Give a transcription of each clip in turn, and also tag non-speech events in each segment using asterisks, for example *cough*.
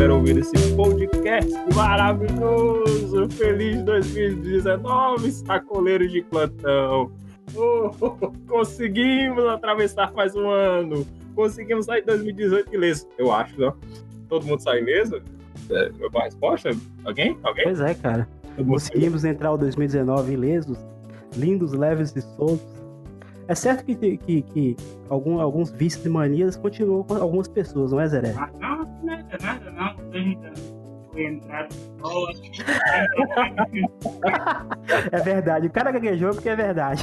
estiver ouvindo esse podcast maravilhoso. Feliz 2019, sacoleiros de plantão. Oh, conseguimos atravessar mais um ano. Conseguimos sair de 2018 ileso. Eu acho, não? Todo mundo sai ileso? É, uma resposta? Alguém? Alguém? Pois é, cara. Conseguimos entrar o 2019 ilesos, lindos, leves e soltos é certo que, que, que algum, alguns vícios e manias continuam com algumas pessoas, não é, Zé? Ah, não, nada, nada, não. Foi entrar *laughs* É verdade. O cara gaguejou porque é verdade.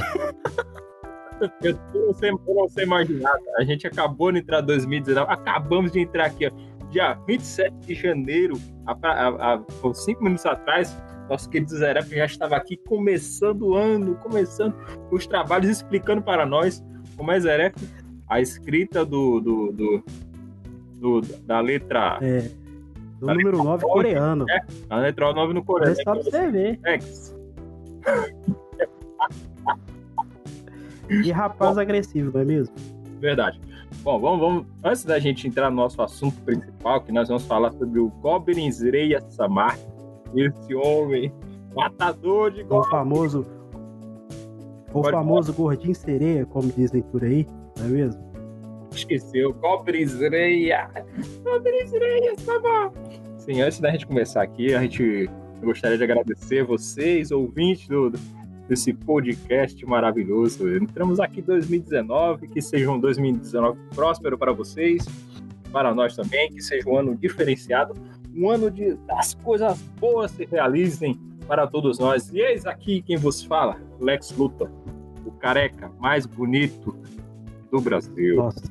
Eu não, sei, eu não sei mais nada. A gente acabou de entrar em 2019. Acabamos de entrar aqui, ó. Dia 27 de janeiro, há, há, há cinco minutos atrás, nosso querido Zerep já estava aqui começando o ano, começando os trabalhos, explicando para nós como é Zerep, a escrita do, do, do, do da letra. É, do da número 9 coreano. É, a letra 9 no coreano. É só pra você ver. X. E rapaz Bom, agressivo, não é mesmo? Verdade. Bom, vamos, vamos, antes da gente entrar no nosso assunto principal, que nós vamos falar sobre o Goblin Zreya Samar, esse homem, matador de O famoso. O Pode famoso falar. gordinho sereia, como dizem por aí, não é mesmo? Esqueceu, cobrizreia. Cobrizreia, tá Sim, antes da gente começar aqui, a gente gostaria de agradecer vocês, ouvintes do, desse podcast maravilhoso. Entramos aqui em 2019, que seja um 2019 próspero para vocês, para nós também, que seja um ano diferenciado um ano de as coisas boas se realizem para todos nós. E eis aqui quem vos fala, Lex Luthor, o careca mais bonito do Brasil. Nossa.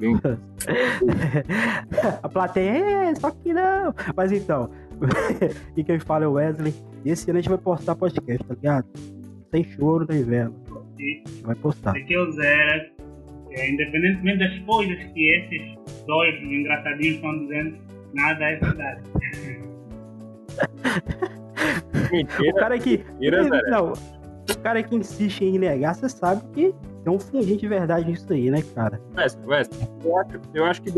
*laughs* a plateia é, só que não. Mas então, *laughs* e quem fala é o Wesley. E esse ano a gente vai postar podcast, tá ligado? Sem choro, nem vela. Vai postar. Aqui é o Zera. É, independentemente das coisas que esses dois engraçadinhos estão dizendo, Nada é verdade. Mentira. O cara que. Mentira, não, o cara que insiste em negar, você sabe que tem um fundinho de verdade nisso aí, né, cara? West, West, eu acho, eu acho que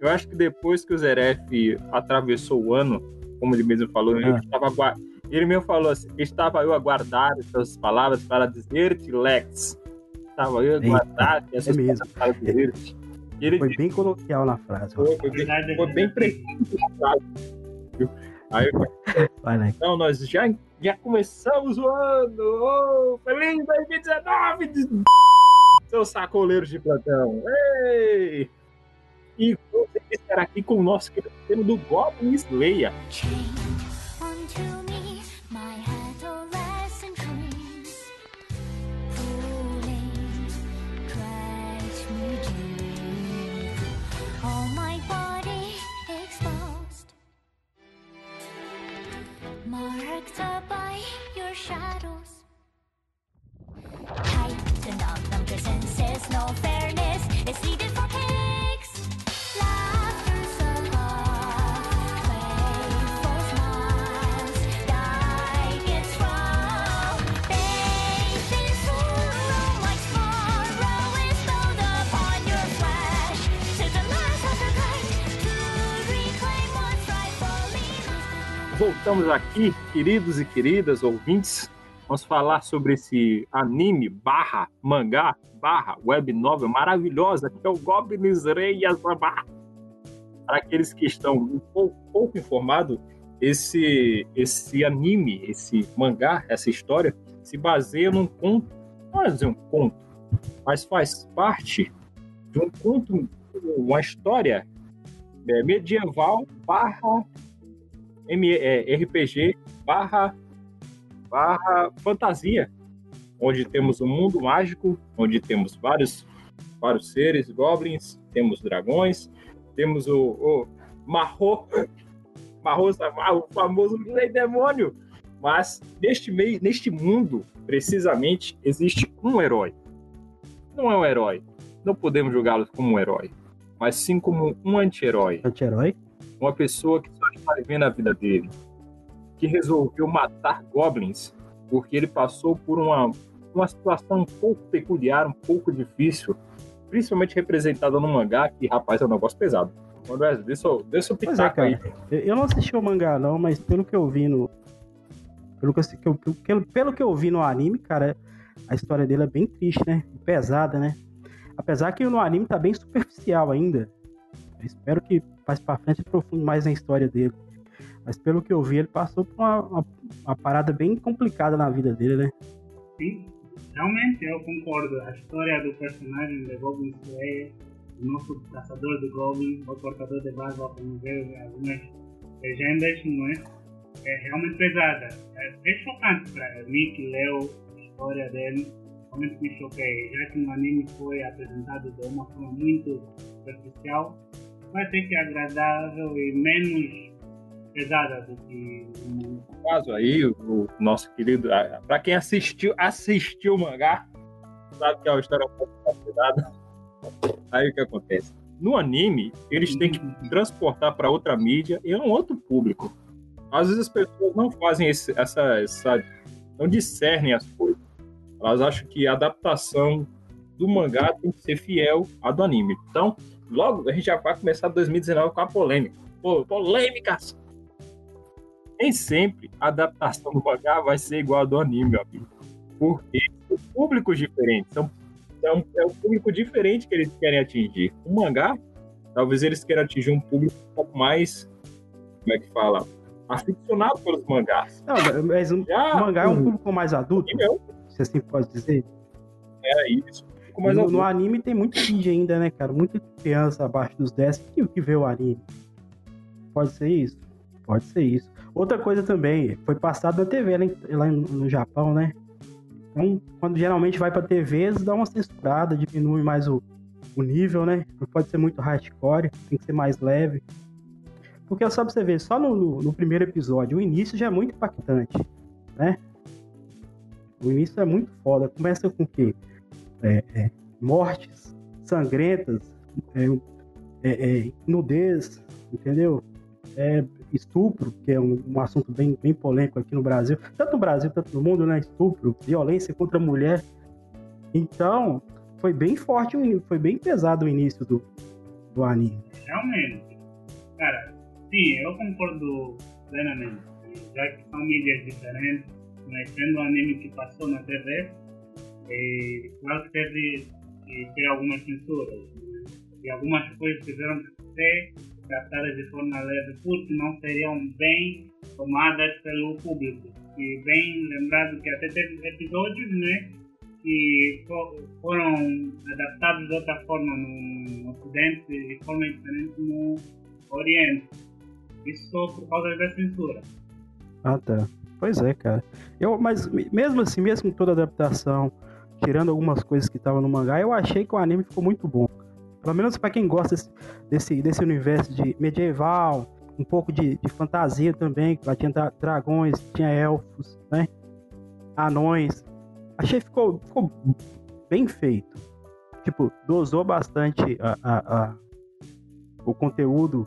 eu acho que depois que o Zeref atravessou o ano, como ele mesmo falou, ah. ele, estava, ele mesmo falou assim, estava eu a guardar essas palavras para dizer-te, Lex. Estava eu a guardar essas é mesmo. palavras para dizer-te. Ele foi bem coloquial na frase. Foi, foi bem, foi bem preciso na frase. Aí, Vai, né? Então, nós já, já começamos o ano! Oh, feliz 2019! Seus sacoleiros de plantão! Ei! E você estar aqui com o nosso querido do Goblin Slayer. Marked by your shadows. Tighten up number senses, no fairness is needed for Voltamos aqui queridos e queridas ouvintes, vamos falar sobre esse anime barra mangá barra web novel maravilhosa que é o Goblin Rei Yasama. Para aqueles que estão um pouco, pouco informados, esse, esse anime, esse mangá, essa história, se baseia num conto, não é um conto, mas faz parte de um conto, uma história é, medieval barra é, RPG barra, barra fantasia, onde temos um mundo mágico, onde temos vários, vários seres, goblins, temos dragões, temos o, o Marro, *laughs* Marro, o famoso Rei Demônio. Mas neste meio, neste mundo, precisamente, existe um herói. Não é um herói. Não podemos julgá-lo como um herói, mas sim como um anti-herói. Anti-herói? Uma pessoa que só está vivendo a vida dele que resolveu matar goblins porque ele passou por uma, uma situação um pouco peculiar, um pouco difícil, principalmente representada no mangá, que, rapaz, é um negócio pesado. Quando é, deixa, eu- deixa Pois pitar é, aí. Eu não assisti o mangá, não, mas pelo que eu vi no. Pelo que eu- pelo, pelo que eu vi no anime, cara, a história dele é bem triste, né? Pesada, né? Apesar que no anime tá bem superficial ainda. Espero que mais pra frente aprofunde mais na história dele. Mas pelo que eu vi, ele passou por uma, uma, uma parada bem complicada na vida dele, né? Sim, realmente eu concordo. A história do personagem de Goblin Slayer, o nosso caçador de Goblin, o cortador de barba, como vê em algumas legendas, não é? É realmente pesada. É, é chocante para mim que leu a história dele. Realmente me choquei. Já que no anime foi apresentado de uma forma muito superficial, vai ter que agradável e menos pesada do que no caso aí, o nosso querido. ah, Pra quem assistiu, assistiu o mangá, sabe que é uma história um pouco complicada. Aí o que acontece? No anime, eles têm que transportar para outra mídia e é um outro público. Às vezes as pessoas não fazem esse- essa, essa. não discernem as coisas. Elas acham que a adaptação do mangá tem que ser fiel à do anime. Então, logo a gente já vai começar 2019 com a polêmica. Pô, polêmicas! Nem sempre a adaptação do mangá vai ser igual a do anime, meu amigo. Porque são públicos diferentes. São, são, é um público diferente que eles querem atingir. O mangá, talvez eles queiram atingir um público um pouco mais. Como é que fala? Aficionado pelos mangás. Não, mas o Já mangá é um o público mais adulto, é um- se assim pode dizer. é isso. Mais no, adulto. no anime tem muito kid ainda, né, cara? Muita criança abaixo dos 10 que, que vê o anime. Pode ser isso? Pode ser isso. Outra coisa também, foi passado na TV lá, em- lá no, no Japão, né? Então, quando geralmente vai pra TV, eles dão uma censurada, diminui mais o, o nível, né? Não pode ser muito hardcore, tem que ser mais leve. Porque só pra você ver, só no, no- no primeiro episódio, o início já é muito impactante, né? O início é muito foda. Começa com o quê? É, é, mortes sangrentas, é, é, é, nudez, entendeu? Estupro, que é um, um assunto bem, bem polêmico aqui no Brasil, tanto no Brasil, tanto no mundo, né? Estupro, violência contra a mulher. Então, foi bem forte, foi bem pesado o início do, do anime. Realmente. Cara, sim, eu concordo plenamente. Já que são mídias diferentes, mas sendo um anime que passou na TV, e claro que teve que ter algumas censuras. né? E algumas coisas tiveram que ser tratadas de forma leve, porque não seriam bem tomadas pelo público. E bem lembrado que até teve episódios, né? que fo- foram adaptados de outra forma no Ocidente e de forma diferente no Oriente. Isso só por causa da censura. Ah, tá. Pois é, cara. Eu, mas me- mesmo assim, mesmo com toda adaptação, tirando algumas coisas que estavam no mangá, eu achei que o anime ficou muito bom. Pelo menos pra quem gosta desse, desse, universo de medieval, um pouco de, de fantasia também, lá tinha dra- dragões, tinha elfos, né? Anões. Achei que ficou, ficou bem feito. Tipo, dosou bastante a, a- a- o conteúdo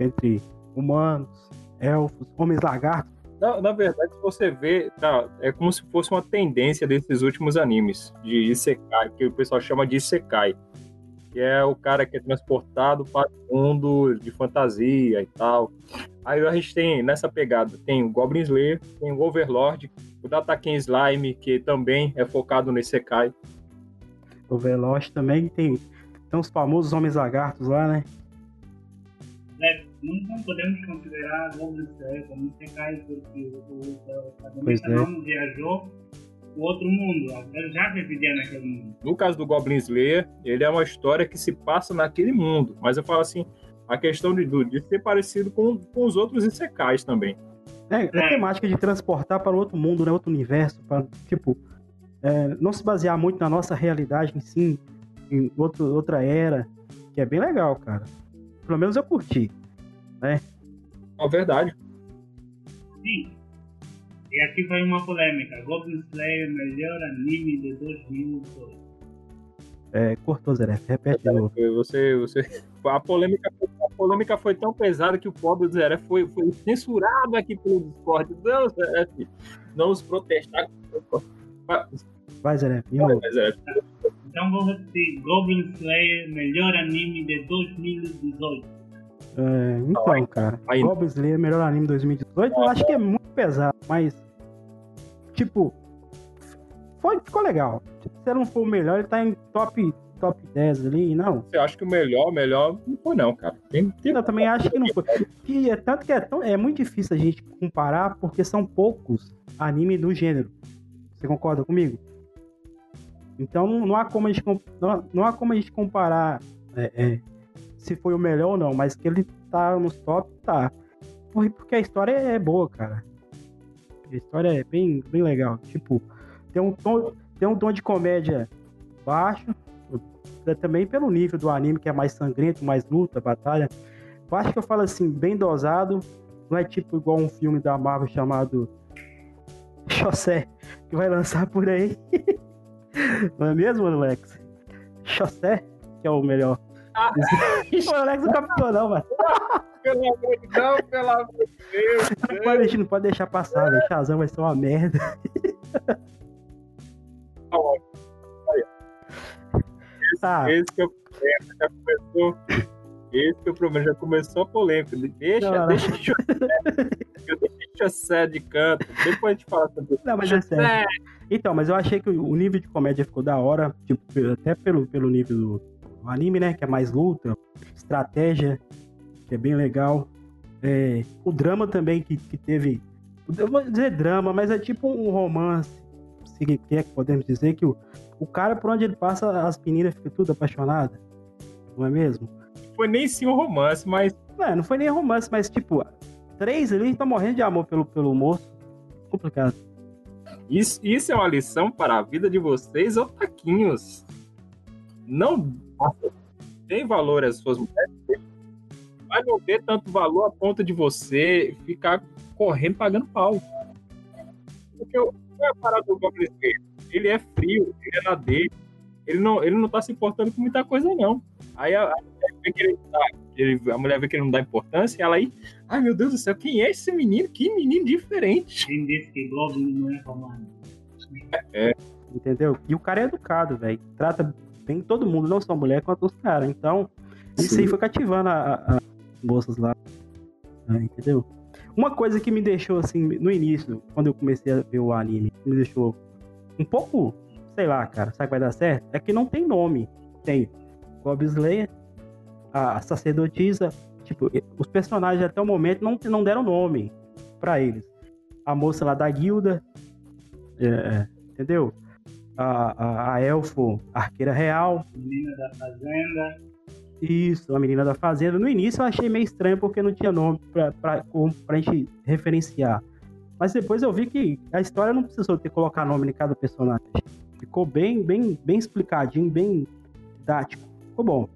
entre humanos, elfos, homens lagartos. Na, na verdade, você vê, tá, é como se fosse uma tendência desses últimos animes de Isekai, que o pessoal chama de Isekai. Que é o cara que é transportado para o mundo de fantasia e tal. Aí a gente tem, nessa pegada, tem o Goblin Slayer, tem o Overlord, o Dataken Slime, que também é focado no Isekai. O Veloz também tem, tem os famosos homens lagartos lá, né? Não, não podemos considerar Goblin Slayer como Isekai porque o, protagonista é. não viajou o outro mundo. Ele já residia naquele mundo. No caso do Goblin Slayer, ele é uma história que se passa naquele mundo. Mas eu falo assim, a questão de, de ser parecido com, com os outros Isekais também. É, é É. temática de transportar para outro mundo, né? Outro universo, para tipo é, não se basear muito na nossa realidade em si, em outro, outra era, que é bem legal, cara. Pelo menos eu curti. É verdade. Sim. E aqui vai uma polêmica. Goblin Slayer melhor anime de 2002. É, cortou, Zé, repete de novo. Você, você, a, polêmica, a polêmica foi tão pesada que o pobre do Zé foi, foi censurado aqui pelo Discord. Não, Zé, não os protestar. Vai. Zé, Então vou repetir. Goblin Slayer melhor anime de 2018. É, então, cara, Aí- Goblin Slayer, melhor anime 2018, eu acho que é muito pesado, mas, tipo, foi, ficou legal. Se não for o melhor, ele tá em top, top 10 ali, não. Você acha que o melhor, melhor não foi não, cara. Tem, tem... Eu também acho que não foi. *laughs* Que é, tanto que é, tão- é muito difícil a gente comparar, porque são poucos animes do gênero. Você concorda comigo? Então não, há como a gente, não, há- não há como a gente comparar é, é, se foi o melhor ou não, mas que ele tá nos top, tá. Por- Porque a história é boa, cara. A história é bem, bem legal. Tipo, tem um tom, tem um tom de comédia baixo, é também pelo nível do anime, que é mais sangrento, mais luta, batalha. Eu acho que eu falo assim, bem dosado. Não é tipo igual um filme da Marvel chamado Chossé, que vai lançar por aí. *laughs* Não é mesmo, Alex? Chossé, que é o melhor. O Alex não captou, não, mano. Pelo amor de Deus, pelo amor de Deus. Não pode, deixar- não pode deixar passar, velho. Shazam vai ser uma merda. Ah, Esse que é problema, já começou. Esse que é o problema, já começou a polêmica. Deixa, Não, não. deixa José- deixa José de canto. Depois a gente fala sobre Não, mas é sério. Então, mas eu achei que o nível de comédia ficou da hora, tipo, até pelo, pelo nível do, do anime, né? Que é mais luta, estratégia, que é bem legal. É, o drama também que, que teve. Eu vou dizer drama, mas é tipo um romance. Se que é que podemos dizer que o, o cara, por onde ele passa, as meninas ficam tudo apaixonadas. Não é mesmo? Foi nem sim um romance, mas Não, não foi nem romance, mas tipo, três ali estão morrendo de amor pelo, pelo moço. Complicado. isso, isso é uma lição para a vida de vocês, otaquinhos. Não tem valor as suas mulheres, mas não ter tanto valor a ponto de você ficar correndo pagando pau. Porque o qual é a parada do Goblin? Ele é frio, ele é na dele. Ele não, ele não tá se importando com muita coisa, não. Aí a, a mulher vê que ele, tá- ele- a mulher vê que ele não dá importância e ela aí, ai meu Deus do céu, quem é esse menino? Que menino diferente. Quem disse que Goblin não é romano? Entendeu? E o cara é educado, velho. Trata bem todo mundo, não só a mulher quanto os caras. Então, isso Sim. aí foi cativando as moças lá. né, entendeu? Uma coisa que me deixou, assim, no início, quando eu comecei a ver o anime, me deixou um pouco, sei lá, cara, sabe que vai dar certo? É que não tem nome. Tem Goblin Slayer, a sacerdotisa, tipo, os personagens até o momento não, não deram nome pra eles. A moça lá da guilda, é, é, entendeu? A, a, a elfo arqueira real, Menina da Fazenda. isso, a menina da fazenda. No início eu achei meio estranho porque não tinha nome pra, pra, pra gente referenciar. Mas depois eu vi que a história não precisou ter colocar nome em cada personagem. Ficou bem, bem, bem explicadinho, bem didático. Ficou bom.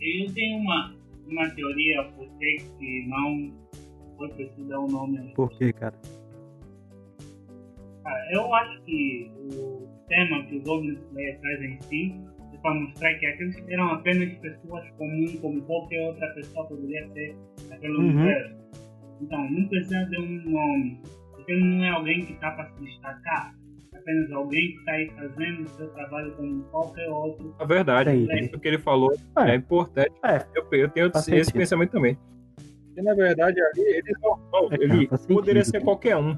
Eu tenho uma, uma teoria por que que não foi preciso dar um nome. Por quê, cara? Cara, eu acho que o tema que o Goblin Slayer traz em si é para mostrar que aqueles eram apenas pessoas comuns, como qualquer outra pessoa poderia ser naquele Uhum. universo. Então, não precisa de um nome, porque ele não é alguém que está para se destacar, é apenas alguém que está aí fazendo o seu trabalho como qualquer outro. É verdade, Entendi. isso que ele falou É. é, importante. É. Eu, eu tenho esse sentido. pensamento também. E na verdade ali ele, não, não, É, ele poderia sentido. ser qualquer um.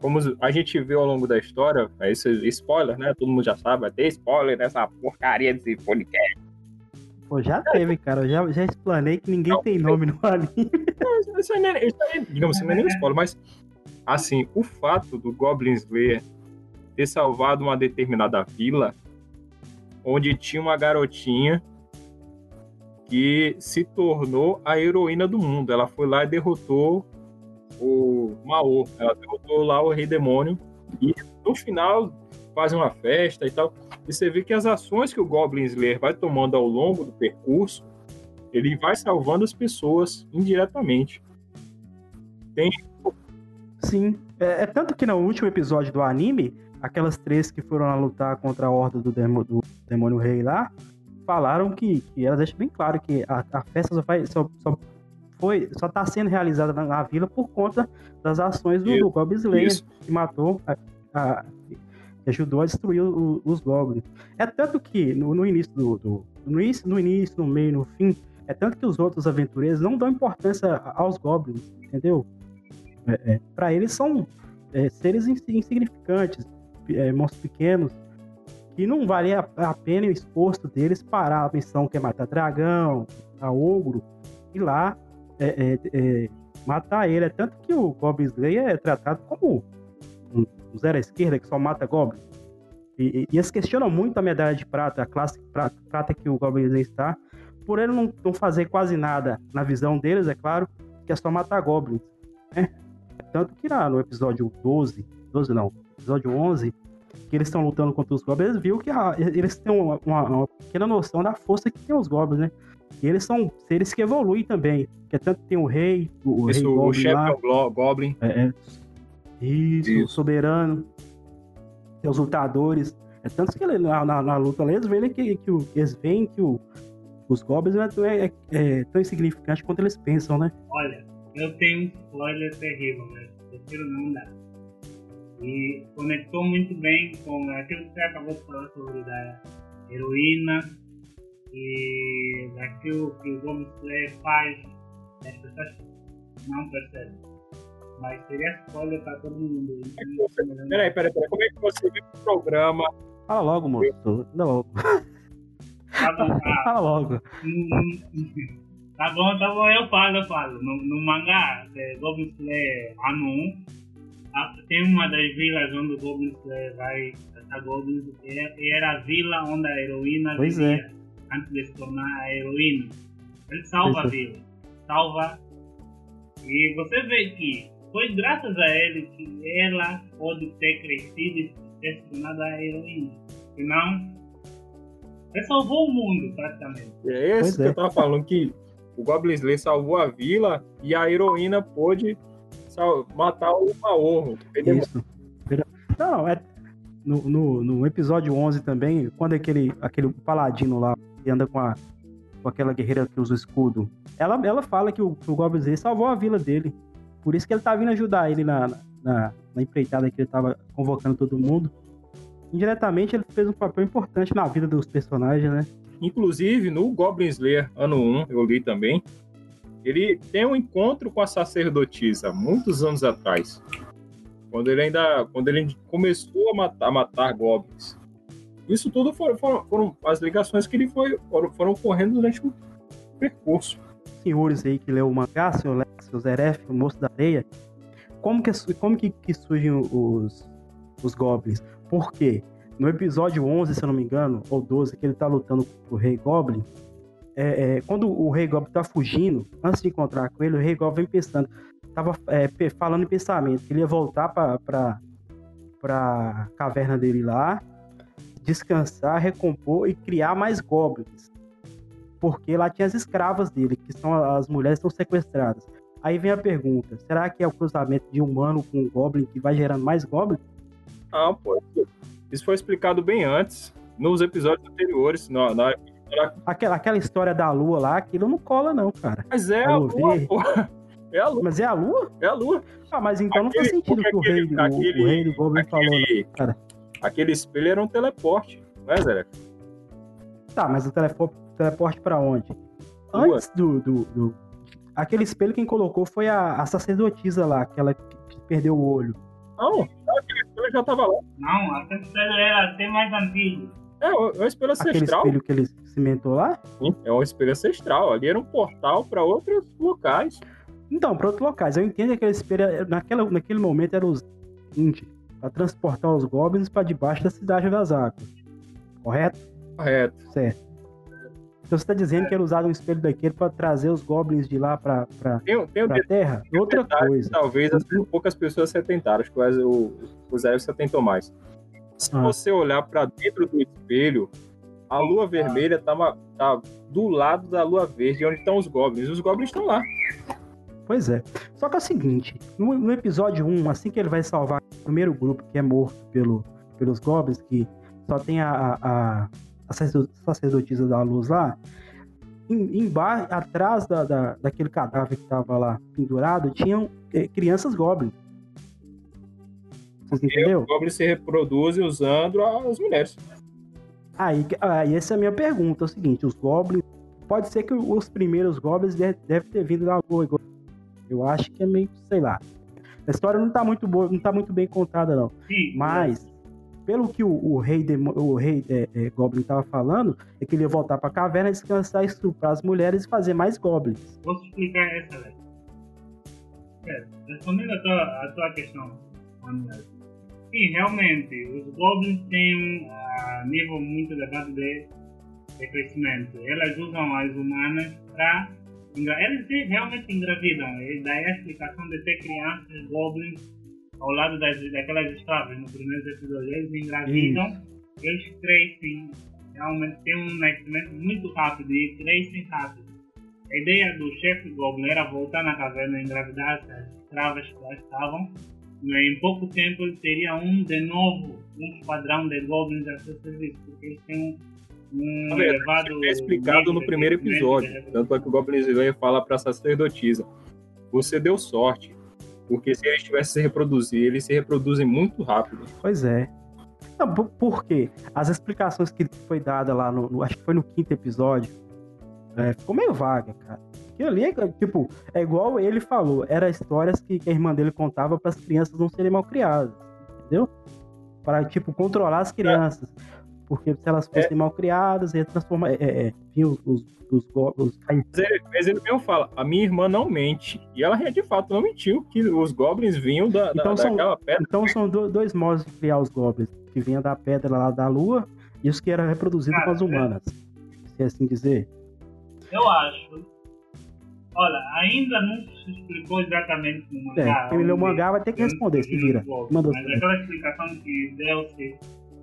Como a gente viu ao longo da história, é esse spoiler, né? Todo mundo já sabe, vai ter spoiler nessa porcaria desse podcast. Pô, já teve, cara. Eu já, já explanei que ninguém Não, tem nome no anime. Isso aí, não é- isso aí, digamos assim, não é nem um spoiler, mas assim, o fato do Goblin Slayer ter salvado uma determinada vila onde tinha uma garotinha que se tornou a heroína do mundo. Ela foi lá e derrotou o Mao. Ela derrotou lá o Rei Demônio. E no final fazem uma festa e tal. E você vê que as ações que o Goblin Slayer vai tomando ao longo do percurso, ele vai salvando as pessoas indiretamente. Sim. É, é tanto que no último episódio do anime, aquelas três que foram lá lutar contra a horda do, demo- do demônio rei lá, falaram que, que elas deixam bem claro que a, a festa só, vai, só, só foi, só tá sendo realizada na, na vila por conta das ações do, do Goblin Slayer, Isso. que matou, a, a- que ajudou a destruir o- os Goblins. É tanto que no, no início do, do- no início, no início, no meio, no fim, É tanto que os outros aventureiros não dão importância aos goblins, entendeu? É, é, para eles são é, seres ins- insignificantes, é, monstros pequenos, que não valia a pena o esforço deles parar a missão que é matar dragão, matar ogro, e lá é, é, é, matar ele. É tanto que o Goblin Slayer é tratado como um, um zero à esquerda que só mata Goblin. E, e, e eles questionam muito a medalha de prata, a classe prata, prata que o Goblin Slayer está, por ele não, não fazer quase nada na visão deles, é claro, que é só matar Goblins. Né? Tanto que lá no episódio 12, 12 não, episódio 11, que eles estão lutando contra os Goblins, viu que a- eles têm uma, uma- uma pequena noção da força que tem os Goblins, né? E eles são seres que evoluem também. Que é tanto que tem o rei, o, o rei o Goblin chefe lá, é o Goblin. é, é. Isso, Isso. o soberano. Tem os lutadores. É tanto que ele- na, na, na luta lá, eles veem que, que o- eles veem que o- os goblins não é, tão- é- é tão insignificante quanto eles pensam, né? Olha, eu tenho um spoiler terrível, mas prefiro não dar. E conectou muito bem com aquilo que você acabou de falar sobre da heroína e daquilo que o Goblin Slayer faz. As pessoas não percebem. Mas seria spoiler para todo mundo. Então, Peraí, peraí, peraí. Como é que você viu o programa? Fala logo, moço. Logo. Tá bom, tá. *laughs* Fala logo. *laughs* Tá bom, tá bom, eu falo, eu falo. No, no mangá, é, Goblin Slayer ano 1, a- tem uma das vilas onde o Goblin Slayer vai caçar goblins, e é- era a vila onde a heroína Pois vivia, antes de se tornar a heroína. Ele salva a vila, salva. E você vê que foi graças a ele que ela pode ter crescido e ter se tornado a heroína. Senão, ele salvou o mundo, praticamente. É esse Pois que é. eu tava falando, que o Goblin Slayer salvou a vila e a heroína pôde matar o Maorro. Isso. Não, é. No, no, no episódio 11 também, quando aquele, aquele paladino lá que anda com, a, com aquela guerreira que usa o escudo, ela, ela fala que o, o Goblin Slayer salvou a vila dele. Por isso que ele tá vindo ajudar ele na, na, na empreitada que ele tava convocando todo mundo. Indiretamente, ele fez um papel importante na vida dos personagens, né? Inclusive, no Goblin Slayer ano 1, eu li também, ele tem um encontro com a sacerdotisa, muitos anos atrás. Quando ele ainda quando ele começou a matar, a matar goblins. Isso tudo foram, foram, foram as ligações que ele foi, foram, foram ocorrendo durante o percurso. senhores aí que leu o mangá, seu Lex, seu Zeref, o Moço da Areia, como que, como que, que surgem os, os Goblins? Por quê? No episódio 11, se eu não me engano, ou 12, que ele tá lutando com o Rei Goblin, é, é, quando o Rei Goblin tá fugindo, antes de encontrar com ele, o Rei Goblin vem pensando, tava é, falando em pensamento, que ele ia voltar pra, pra, pra caverna dele lá, descansar, recompor e criar mais Goblins porque lá tinha as escravas dele, que são as mulheres que estão sequestradas. Aí vem a pergunta: será que é o cruzamento de humano com goblin que vai gerando mais goblin? Ah, pô. Isso foi explicado bem antes, nos episódios anteriores. Na, na- Aquela, aquela história da lua lá, aquilo não cola, não, cara. Mas é A a lua. É a lua, Mas é a lua? é a lua. Ah, mas então não faz Aquele- sentido que o aquele- rei, o- aquele- o, rei do goblin falou, né? Aquele, cara. Aquele espelho era um teleporte, não é, Zé? Tá, mas o teleporte, teleporte pra onde? Antes do, do, do- Aquele espelho quem colocou foi a, a sacerdotisa lá, aquela que, que perdeu o olho. Não, aquele espelho já tava lá. Não, a espelho era até mais antigo. É, é um espelho Aquele ancestral. espelho que ele cimentou lá. Sim, É um espelho ancestral. Ali era um portal para outros locais. Então, para outros locais. Eu entendo que aquele espelho, naquela, naquele momento, era o seguinte: para transportar os goblins para debaixo da cidade das águas. Correto? Correto. Certo. Então você está dizendo que era usado um espelho daquele para trazer os goblins de lá para Tem, tem a Terra? Outra detalhe coisa. talvez as poucas pessoas se atentaram. Acho que o, o, o Zé se atentou mais. Se Ah. você olhar para dentro do espelho, a lua vermelha tá, tá do lado da lua verde, onde estão os goblins. Os goblins estão lá. Pois é. Só que é o seguinte: no, no episódio 1, assim que ele vai salvar primeiro grupo que é morto pelo, pelos goblins, que só tem a, a, a, a sacerdo- sacerdotisa da luz lá, em- embaixo, atrás da, da, daquele cadáver que tava lá pendurado, tinham eh, crianças goblins. Vocês entenderam? Os goblins se reproduzem usando as mulheres. Aí, aí essa é a minha pergunta: é o seguinte, os goblins pode ser que os primeiros goblins de- deve ter vindo da lua. Eu acho que é meio, sei lá. A história não tá muito boa, não tá muito bem contada, não. Sim, Mas, pelo que o, o rei, demo- o rei é, é, Goblin tava falando, é que ele ia voltar pra caverna, descansar, estuprar as mulheres e fazer mais goblins. Posso explicar essa lei? Certo. Respondendo a tua, a tua questão, Manuel. Sim, realmente, os goblins têm um nível muito elevado de, de crescimento. Elas usam as humanas para. Eles realmente engravidam. Daí a explicação de ter crianças goblins ao lado das, daquelas escravas no primeiro episódio. Eles engravidam, eles crescem. Realmente tem um nascimento muito rápido e crescem rápido. A ideia do chefe Goblin era voltar na caverna e engravidar as escravas que lá estavam. E em pouco tempo ele teria um de novo, um esquadrão de Goblins a seu serviço, porque eles têm um, um Na verdade, elevado. É explicado no primeiro crescimento episódio. Tanto é que o Goblin Slayer fala pra sacerdotisa. Você deu sorte. Porque se eles tivessem se reproduzir, eles se reproduzem muito rápido. Pois é. Não, por, quê? As explicações que foi dada lá no, no- Acho que foi no quinto episódio. é, ficou meio vaga, cara. Aquilo ali, é, tipo, é igual ele falou. Era histórias que, que a irmã dele contava para as crianças não serem mal criadas. Entendeu? Para, tipo, controlar as crianças. Porque se elas fossem mal criadas, ia transformar. É, é, é, os, os, os, os- Mas ele, mas ele mesmo fala, a minha irmã não mente. E ela de fato não mentiu, que os Goblins vinham da, da- Então são- daquela pedra. Então são do- dois modos de criar os goblins. Que vinha da pedra lá da lua e os que eram reproduzidos Cara, com as humanas. Se é assim dizer. Eu acho. Olha, ainda não se explicou exatamente no mangá. É, quem leu o mangá vai ter que onde responder, se vira. Mas aquela explicação que deu-se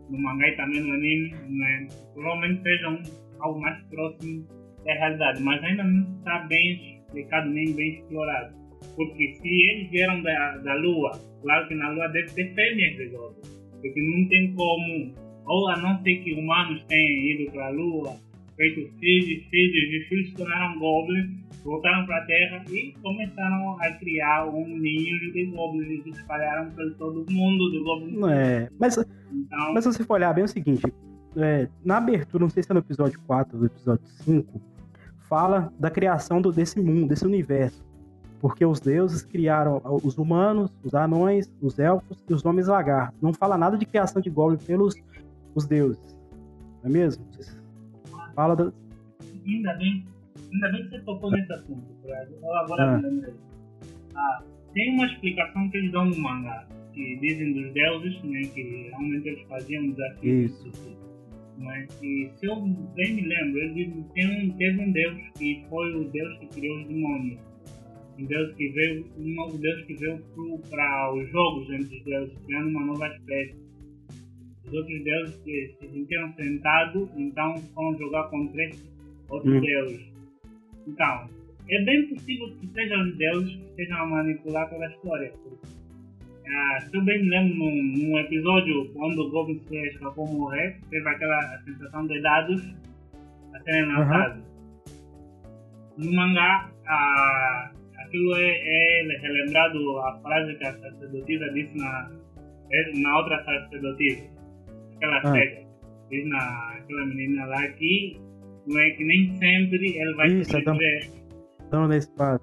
no mangá e também no anime, né, provavelmente seja um, algo mais próximo da realidade, mas ainda não está bem explicado nem bem explorado. Porque se eles vieram da, da Lua, claro que na Lua deve ter fêmeas de Goblins. Porque não tem como, ou a não ser que humanos tenham ido para a Lua, feito filhos, filhos, os filhos se tornaram Goblins, voltaram para a Terra e começaram a criar um ninho de Goblins e se espalharam por todo o mundo do Goblin. É. Mas, Então, mas se você for olhar bem é o seguinte: é, na abertura, não sei se é no episódio 4 ou no episódio 5, fala da criação do, desse mundo, desse universo. Porque os deuses criaram os humanos, os anões, os elfos e os homens lagartos. Não fala nada de criação de goblins pelos os deuses. Não é mesmo? Fala da, ainda bem, ainda bem que você tocou nesse assunto. Fred. Agora Ah. Ah, tem uma explicação que eles dão no mangá, que dizem dos deuses, né, que realmente eles faziam desafios. Isso. Mas que, se eu bem me lembro, que tem um, teve um deus que foi o deus que criou os demônios. Um deus que veio, um novo deus que veio para os jogos entre os deuses, criando uma nova espécie. Os outros deuses que se sentiram tentados, então foram jogar contra esse outro Hum. deus. Então, é bem possível que sejam os deuses que estejam a manipular toda a história. Ah, se eu bem me lembro num, num episódio quando o Goblin se escapou morrer, teve aquela sensação de dados a serem lançados. No mangá, ah, aquilo é, é relembrado a frase que a sacerdotisa disse na, é, na outra sacerdotisa, aquela Ah. cega. Diz na aquela menina lá que não é que nem sempre ele vai Isso, então- sobreviver. dando da espada.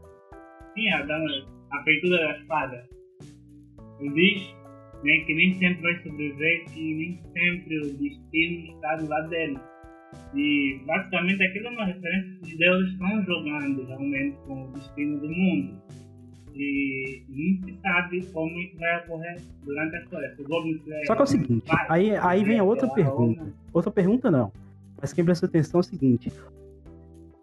Sim, a, dama- a feitura da espada. Ele diz né, que nem sempre vai sobreviver e nem sempre o destino está do lado dele. E basicamente aquilo é uma referência que os deuses estão jogando realmente com o destino do mundo. E não se sabe como isso vai ocorrer durante a história. Só que é o seguinte, vai- aí, aí vem a outra vai- pergunta. Outra pergunta não. Mas quem presta atenção é o seguinte.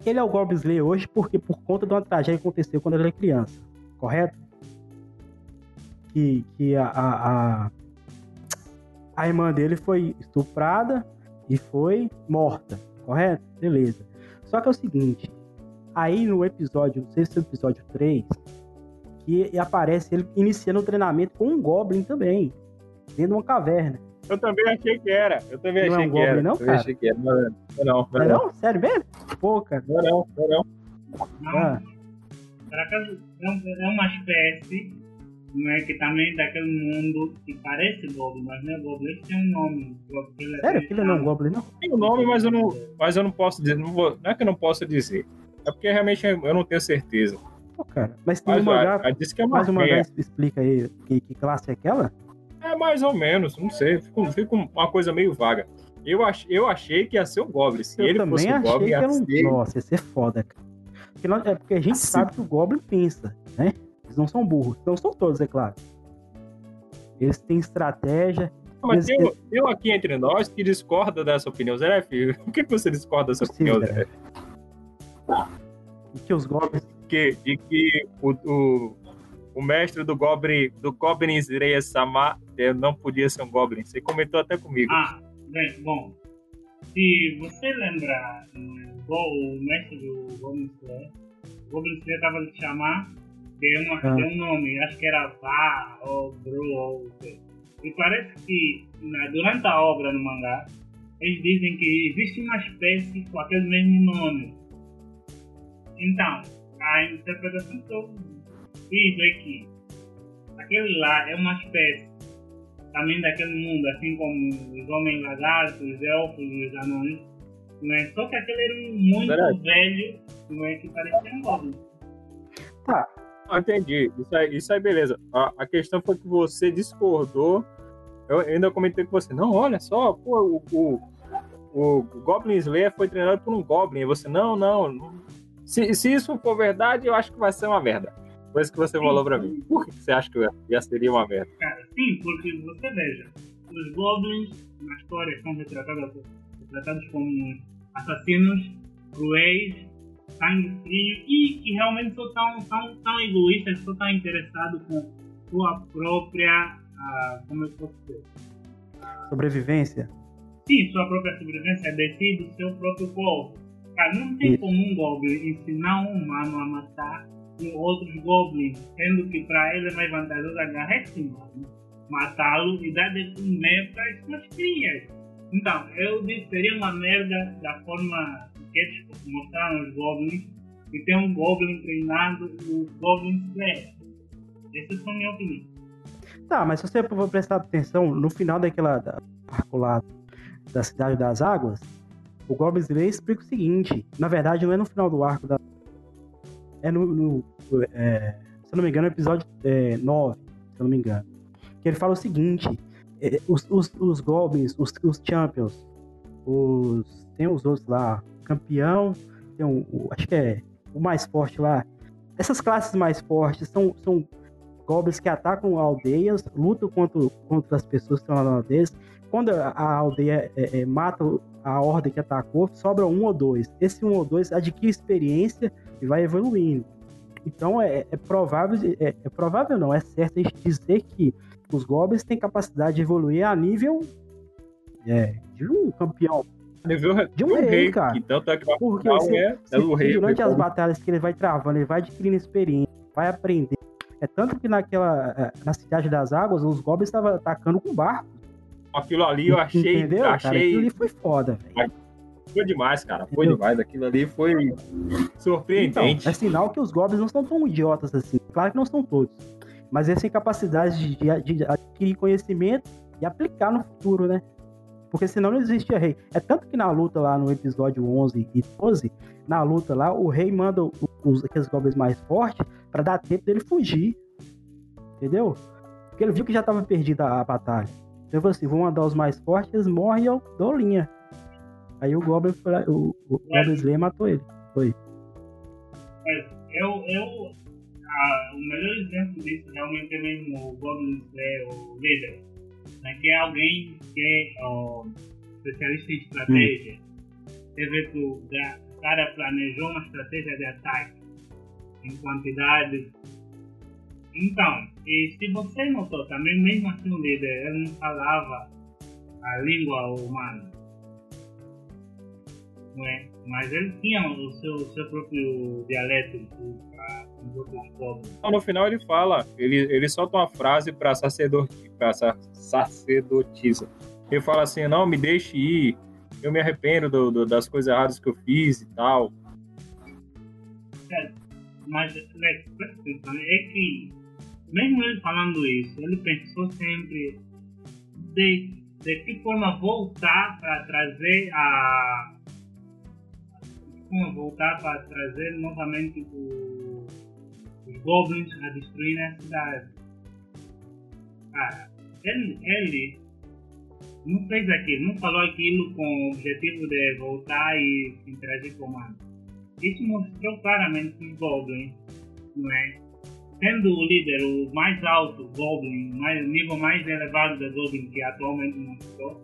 Ele é o Goblin Slayer hoje porque por conta de uma tragédia que aconteceu quando ele era criança. Correto? Que, que a, a, a, a irmã dele foi estuprada e foi morta. Correto? Beleza. Só que é o seguinte. Aí no episódio, não sei se é o episódio 3, que aparece ele iniciando o treinamento com um Goblin também. Dentro de uma caverna. Eu também achei que era. Eu também Não é achei um que era. Goblin, não, Eu também cara? achei que era. Não, não, não, Não não, é não, não? Sério mesmo? Pô, cara. não, não, não, não. Não, Ah. é um- é uma espécie não é que também daquele mundo que parece Goblin, mas não é Goblin, ele tem um nome. Ele é- Sério, aquilo não é um Goblin, não? Tem o nome, mas eu não, mas eu não posso dizer. Não, vou- não é que eu não posso dizer. É porque realmente eu não tenho certeza. Pô, cara. Mas tem Mas um mangá. é Mas o mangá explica aí que, que classe é aquela? É mais ou menos, não sei. Fica, fica uma coisa meio vaga. Eu, ach, eu achei que ia ser o Goblin. Se Eu ele também fosse o achei Goblin, que ia era um. ser. Nossa, ia ser foda, cara. Porque, nós- é porque a gente Assim. sabe que o Goblin pensa, né? Eles não são burros. Não são todos, é claro. Eles têm estratégia. Mas Mas tem, tem aqui entre nós que discorda dessa opinião. Zé, filho, *laughs* por que que você discorda dessa Possível, opinião, Zé? E que os Goblins. Que, de que o, o, o mestre do Goblin, do Goblin Israel Sama eh, não podia ser um Goblin. Você comentou até comigo. Ah, bem, bom. Se você lembra, hum, o mestre do Goblin Slayer, o Goblin Slayer estava a lhe chamar de, uma, Ah. de um nome, acho que era Vá ou Bru ou. E parece que na- durante a obra no mangá, eles dizem que existe uma espécie com aquele mesmo nome. Então, a interpretação que eu fiz é que aquele lá é uma espécie também daquele mundo, assim como os homens lagartos, os elfos e os anões. Não é? Só que aquele era um muito Verdade. velho, não é que parecia um goblin. Ah, entendi. Isso aí, isso aí beleza. A, a questão foi que você discordou. Eu ainda comentei com você. Não, olha só, pô, o, o, o Goblin Slayer foi treinado por um Goblin. E você, não, não. não. Se, se isso for verdade, eu acho que vai ser uma merda. Foi isso que você falou pra mim. Por que você acha que já seria uma merda? Cara, sim, porque você veja, os goblins na história são retratados, retratados como assassinos, cruéis, sangue frio e que realmente só tão, tão, tão egoístas, só tão interessados com sua própria. ah, como eu posso dizer? Sobrevivência. Sim, sua própria sobrevivência decide o seu próprio povo. Cara, não tem Isso. como um goblin ensinar um humano a matar um outros goblins, sendo que para ele é mais vantajoso agarrar esse humano, matá-lo e dar de comer para as suas crias. Então, eu disse seria uma merda da forma que eles mostraram os goblins e tem um goblin treinado os goblins Slayer. Essa é a minha opinião. Tá, mas se você for prestar atenção, no final daquela da, lá da Cidade das Águas, o Goblin Slayer explica o seguinte: na verdade, não é no final do arco da. É no. no- é, se eu não me engano, é no episódio 9, se eu não me engano. Que ele fala o seguinte: é, os, os, os Goblins, os, os Champions, os. Tem os outros lá, campeão, tem um, acho que é o mais forte lá. Essas classes mais fortes são, são goblins que atacam aldeias, lutam contra, contra as pessoas que estão lá na aldeia. Quando a, a aldeia é, é, mata a ordem que atacou, sobra um ou dois. Esse um ou dois adquire experiência e vai evoluindo. Então é, é provável, é, é provável não, é certo a gente dizer que os goblins têm capacidade de evoluir a nível é, de um campeão. Nível De um rei, cara. Que tanto é que o Porque se- é, é o rei. durante as rei batalhas que ele vai travando, ele vai adquirindo experiência, vai aprender. É tanto que naquela eh, na cidade das águas, os goblins estavam atacando com barco. Aquilo ali eu achei, entendeu? Cara, achei aquilo ali foi foda, velho. foi demais, cara. Foi Entendeu? demais. Aquilo ali foi Então, surpreendente. é sinal que os goblins não são tão idiotas assim. Claro que não são todos. Mas eles têm capacidade de, de- de adquirir conhecimento e aplicar no futuro, né? Porque senão não existia rei. É tanto que na luta lá no episódio 11 e 12, na luta lá, o rei manda os, aqueles goblins mais fortes pra dar tempo dele fugir. Entendeu? Porque ele viu que já tava perdida a, a batalha. Então ele falou assim: vou mandar os mais fortes, eles morrem e eu dou linha. Aí o Goblin foi lá, o, o Goblin Slayer matou ele. Mas eu, eu ah, o melhor exemplo disso realmente é mesmo o Goblin Slayer, o líder. Né? Que é alguém que é ó, especialista em estratégia. Você vê que o cara planejou uma estratégia de ataque em quantidade. Então, e se você notou também, mesmo assim o líder, ele não falava a língua humana. Não é? Mas ele tinha o seu, o seu próprio dialeto para no final ele fala, ele, ele solta uma frase para sacerdoti, pra sa- sacerdotisa. Ele fala assim, não, me deixe ir, eu me arrependo do- do- das coisas erradas que eu fiz e tal. Mas, Lex, presta atenção, é que mesmo ele falando isso, ele pensou sempre de, de que forma voltar para trazer a. Como voltar para trazer novamente o, os goblins a destruir a cidade. Cara, ele, ele não fez aquilo, não falou aquilo com o objetivo de voltar e interagir com o humano. Isso mostrou claramente que os goblins, não é? Sendo o líder, o mais alto Goblin, o nível mais elevado da Goblin que atualmente mostrou,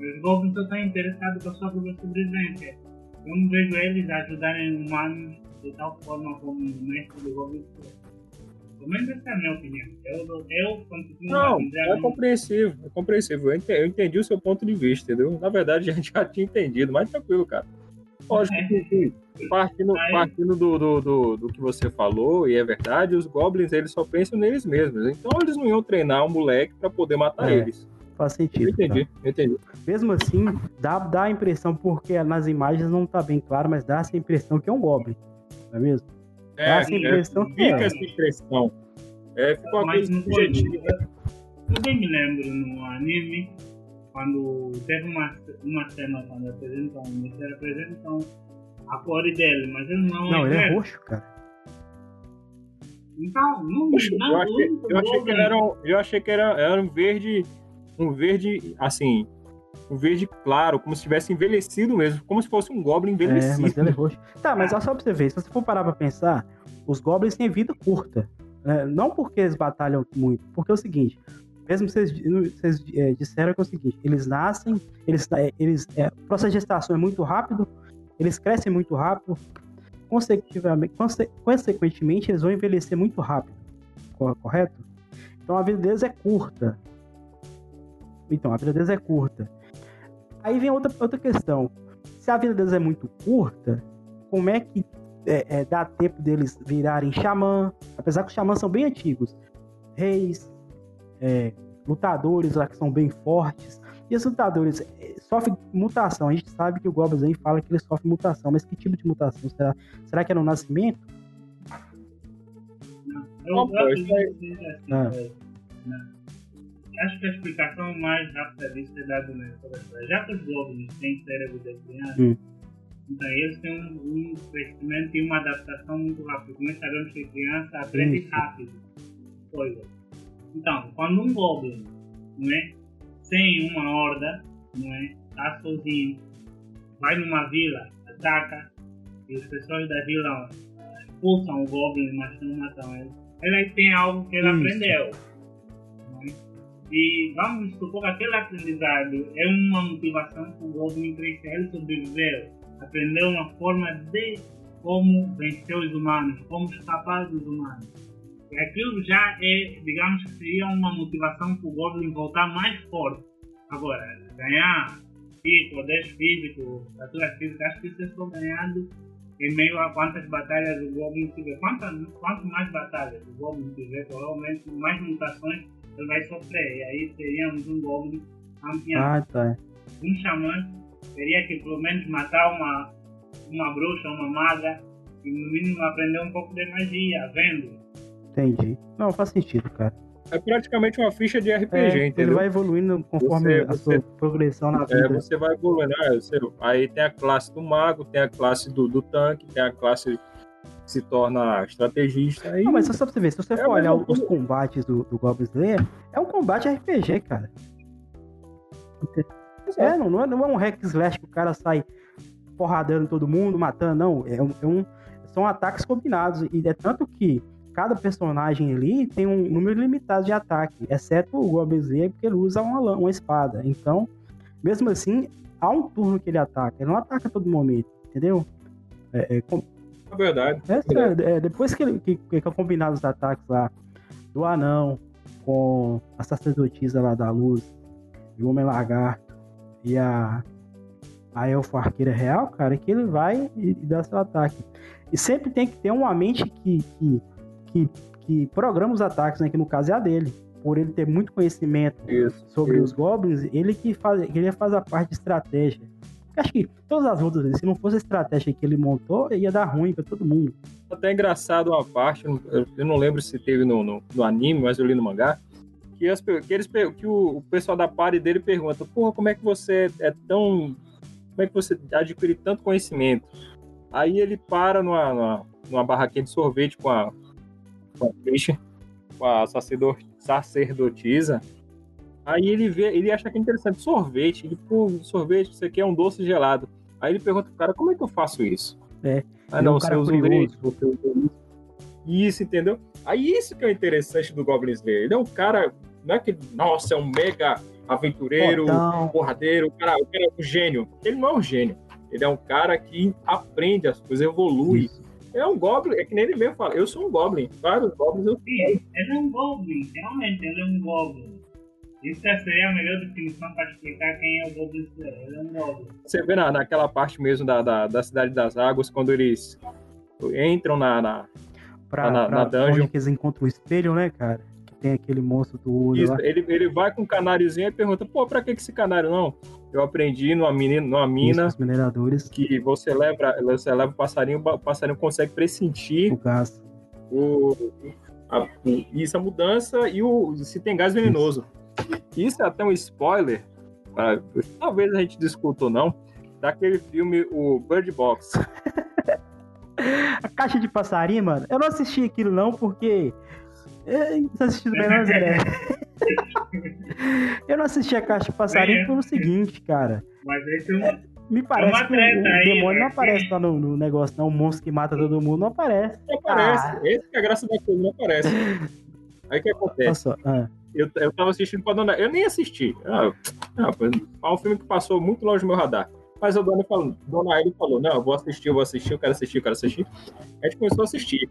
os Goblins só estão interessados com a sua própria sobrevivência. Eu não vejo eles ajudarem humanos de tal forma como o mestre do Goblin foi. Pelo menos essa é a minha opinião. Eu, eu continuo Não, é minha- compreensível, é compreensível. Eu ente- eu entendi o seu ponto de vista, entendeu? Na verdade, *laughs* a gente já tinha entendido, mas tranquilo, cara. Lógico que partindo, Aí- partindo do, do, do, do que você falou, e é verdade, os goblins eles só pensam neles mesmos. Então eles não iam treinar um moleque pra poder matar É, eles. Faz Eu sentido. entendi, tá? eu entendi. Mesmo assim, dá, dá a impressão, porque nas imagens não tá bem claro, mas dá essa impressão que é um Goblin. Não é mesmo? Dá essa impressão que fica é. essa impressão. É, ficou uma Mas coisa não subjetiva. Eu bem me lembro no anime, quando teve uma, uma cena quando apresentam, eles apresentam a cor dele, mas ele não, Não, ele é roxo, cara. Então, não, Poxa, não, eu achei, não, eu achei que era um, eu achei que era, era um verde, um verde, assim, um verde claro, como se tivesse envelhecido mesmo, como se fosse um goblin É, envelhecido. mas ele é roxo. Tá, mas olha só pra você ver, se você for parar pra pensar, os Goblins têm vida curta. né? Não porque eles batalham muito, porque é o seguinte, mesmo vocês, vocês é, disseram que é o seguinte, eles nascem, eles, é, eles, é, o processo de gestação é muito rápido, eles crescem muito rápido, consecutivamente, conse- consequentemente eles vão envelhecer muito rápido, co- correto? Então a vida deles é curta. Então, a vida deles é curta. Aí vem outra, outra questão. Se a vida deles é muito curta, como é que é, é, dá tempo deles virarem xamã? Apesar que os xamãs são bem antigos. Reis, é, lutadores lá que são bem fortes. E os lutadores é, sofrem mutação. A gente sabe que o Goblins aí fala que eles sofrem mutação. Mas que tipo de mutação? Será, será que é no nascimento? Eu, Não, pô, eu isso aí- acredito que Acho que a explicação mais rápida disso é dada nessa história. Já que os goblins têm cérebro de criança, Hum. então eles têm um, um crescimento e uma adaptação muito rápido. Como nós sabemos que a criança aprende Isso. rápido coisas. Então, quando um goblin, não é? Sem uma horda, não é? Está sozinho, vai numa vila, ataca, e as pessoas da vila expulsam o goblin, mas não matam ele. Ele tem algo que ele Isso. aprendeu. E vamos supor que aquele aprendizado é uma motivação para o crescer, ele sobreviveu, aprendeu uma forma de como vencer os humanos, como escapar dos humanos. E aquilo já é, digamos que seria uma motivação para o Goblin voltar mais forte. Agora, ganhar 5 ou 10 físico, estatura física, acho que isso é só ganhado em meio a quantas batalhas o Goblin tiver. Quantas, quanto mais batalhas o Goblin tiver, provavelmente mais mutações ele vai sofrer. E aí teríamos um Goblin campeão. Ah, tá. Um xamã teria que pelo menos matar uma, uma bruxa, uma maga, e no mínimo aprender um pouco de magia, vendo. Entendi. Não, faz sentido, cara. É praticamente uma ficha de RPG, É, ele entendeu? vai evoluindo conforme Você- a você- sua progressão na É, vida. você vai evoluindo. Ah, você- aí tem a classe do mago, tem a classe do, do tanque, tem a classe se torna estrategista. Aí, Não, mas só pra você ver, se você É for olhar os combates do, do Goblin Slayer, é um combate RPG, cara. É, não, não é, não é um hack slash que o cara sai porradando todo mundo, matando, não. É um, é um- são ataques combinados. E é tanto que cada personagem ali tem um número limitado de ataque, exceto o Goblin Slayer, porque ele usa uma, uma espada. Então, mesmo assim, há um turno que ele ataca. Ele não ataca a todo momento, entendeu? É, é, é verdade. é, sério, é, depois que, ele- que, que é combinado os ataques lá do anão com a sacerdotisa lá da luz, o homem lagarto e a, a elfo arqueira real, cara, que ele vai e, e dá seu ataque. E sempre tem que ter uma mente que, que, que, que programa os ataques, né? Que no caso é a dele. Por ele ter muito conhecimento Isso. sobre isso. os goblins, ele que faz, ele faz a parte de estratégia. Acho que todas as lutas, se não fosse a estratégia que ele montou, ia dar ruim pra todo mundo. até engraçado uma parte, eu não lembro se teve no, no, no anime, mas eu li no mangá, que, as, que, eles, que o, o pessoal da party dele pergunta, porra, como é que você é tão... Como é que você adquire tanto conhecimento? Aí ele para numa, numa, numa barraquinha de sorvete com a, com a com a sacerdotisa, Aí ele vê, ele acha que é interessante sorvete. Ele, pô, sorvete, isso aqui é um doce gelado. Aí ele pergunta pro cara, como é que eu faço isso? É, Ah, é não, um você usa leite, você usa isso. Isso, entendeu? Aí isso que é o interessante do Goblin Slayer. Ele é um cara, não é que, nossa, é um mega aventureiro, Fodão. porradeiro, o cara, o cara é um gênio. Ele não é um gênio. Ele é um cara que aprende as coisas, evolui. Isso. Ele é um Goblin, é que nem ele mesmo fala, eu sou um Goblin. Vários Goblins eu Sim, ele é um Goblin, realmente, ele é um Goblin. Isso seria a melhor definição para explicar quem é o. Ele é um. Você vê na, naquela parte mesmo da, da, da Cidade das Águas, quando eles entram na. na Pra, na- pra na dungeon. onde que eles encontram o espelho, né, cara? Que tem aquele monstro do olho isso, lá. ele, ele vai com o canáriozinho e pergunta: pô, pra que que esse canário não? Eu aprendi numa, menina, numa mina Isso, os mineradores, que você leva, você leva o passarinho, o passarinho consegue pressentir o gás. o, a, o- isso, a mudança e o, se tem gás venenoso. Isso é até um spoiler, talvez a gente discuta ou não, daquele filme, o Bird Box. *laughs* A caixa de passarinho, mano, eu não assisti aquilo não, porque. Eu não assisti do menor Zé. Eu não assisti a caixa de passarinho pelo seguinte, cara. Mas aí tem um. Me parece que o, aí, demônio não né? aparece lá no, no negócio, não. O monstro que mata todo mundo não aparece. Não aparece. Ah. Esse que é a graça da coisa, não aparece. Aí o que acontece? Olha só. ah, Eu, eu tava assistindo com a dona. Eu nem assisti. Ah, ah, um filme que passou muito longe do meu radar. Mas a dona falou, dona Aile falou: Não, eu vou assistir, eu vou assistir, eu quero assistir, eu quero assistir. A gente começou a assistir.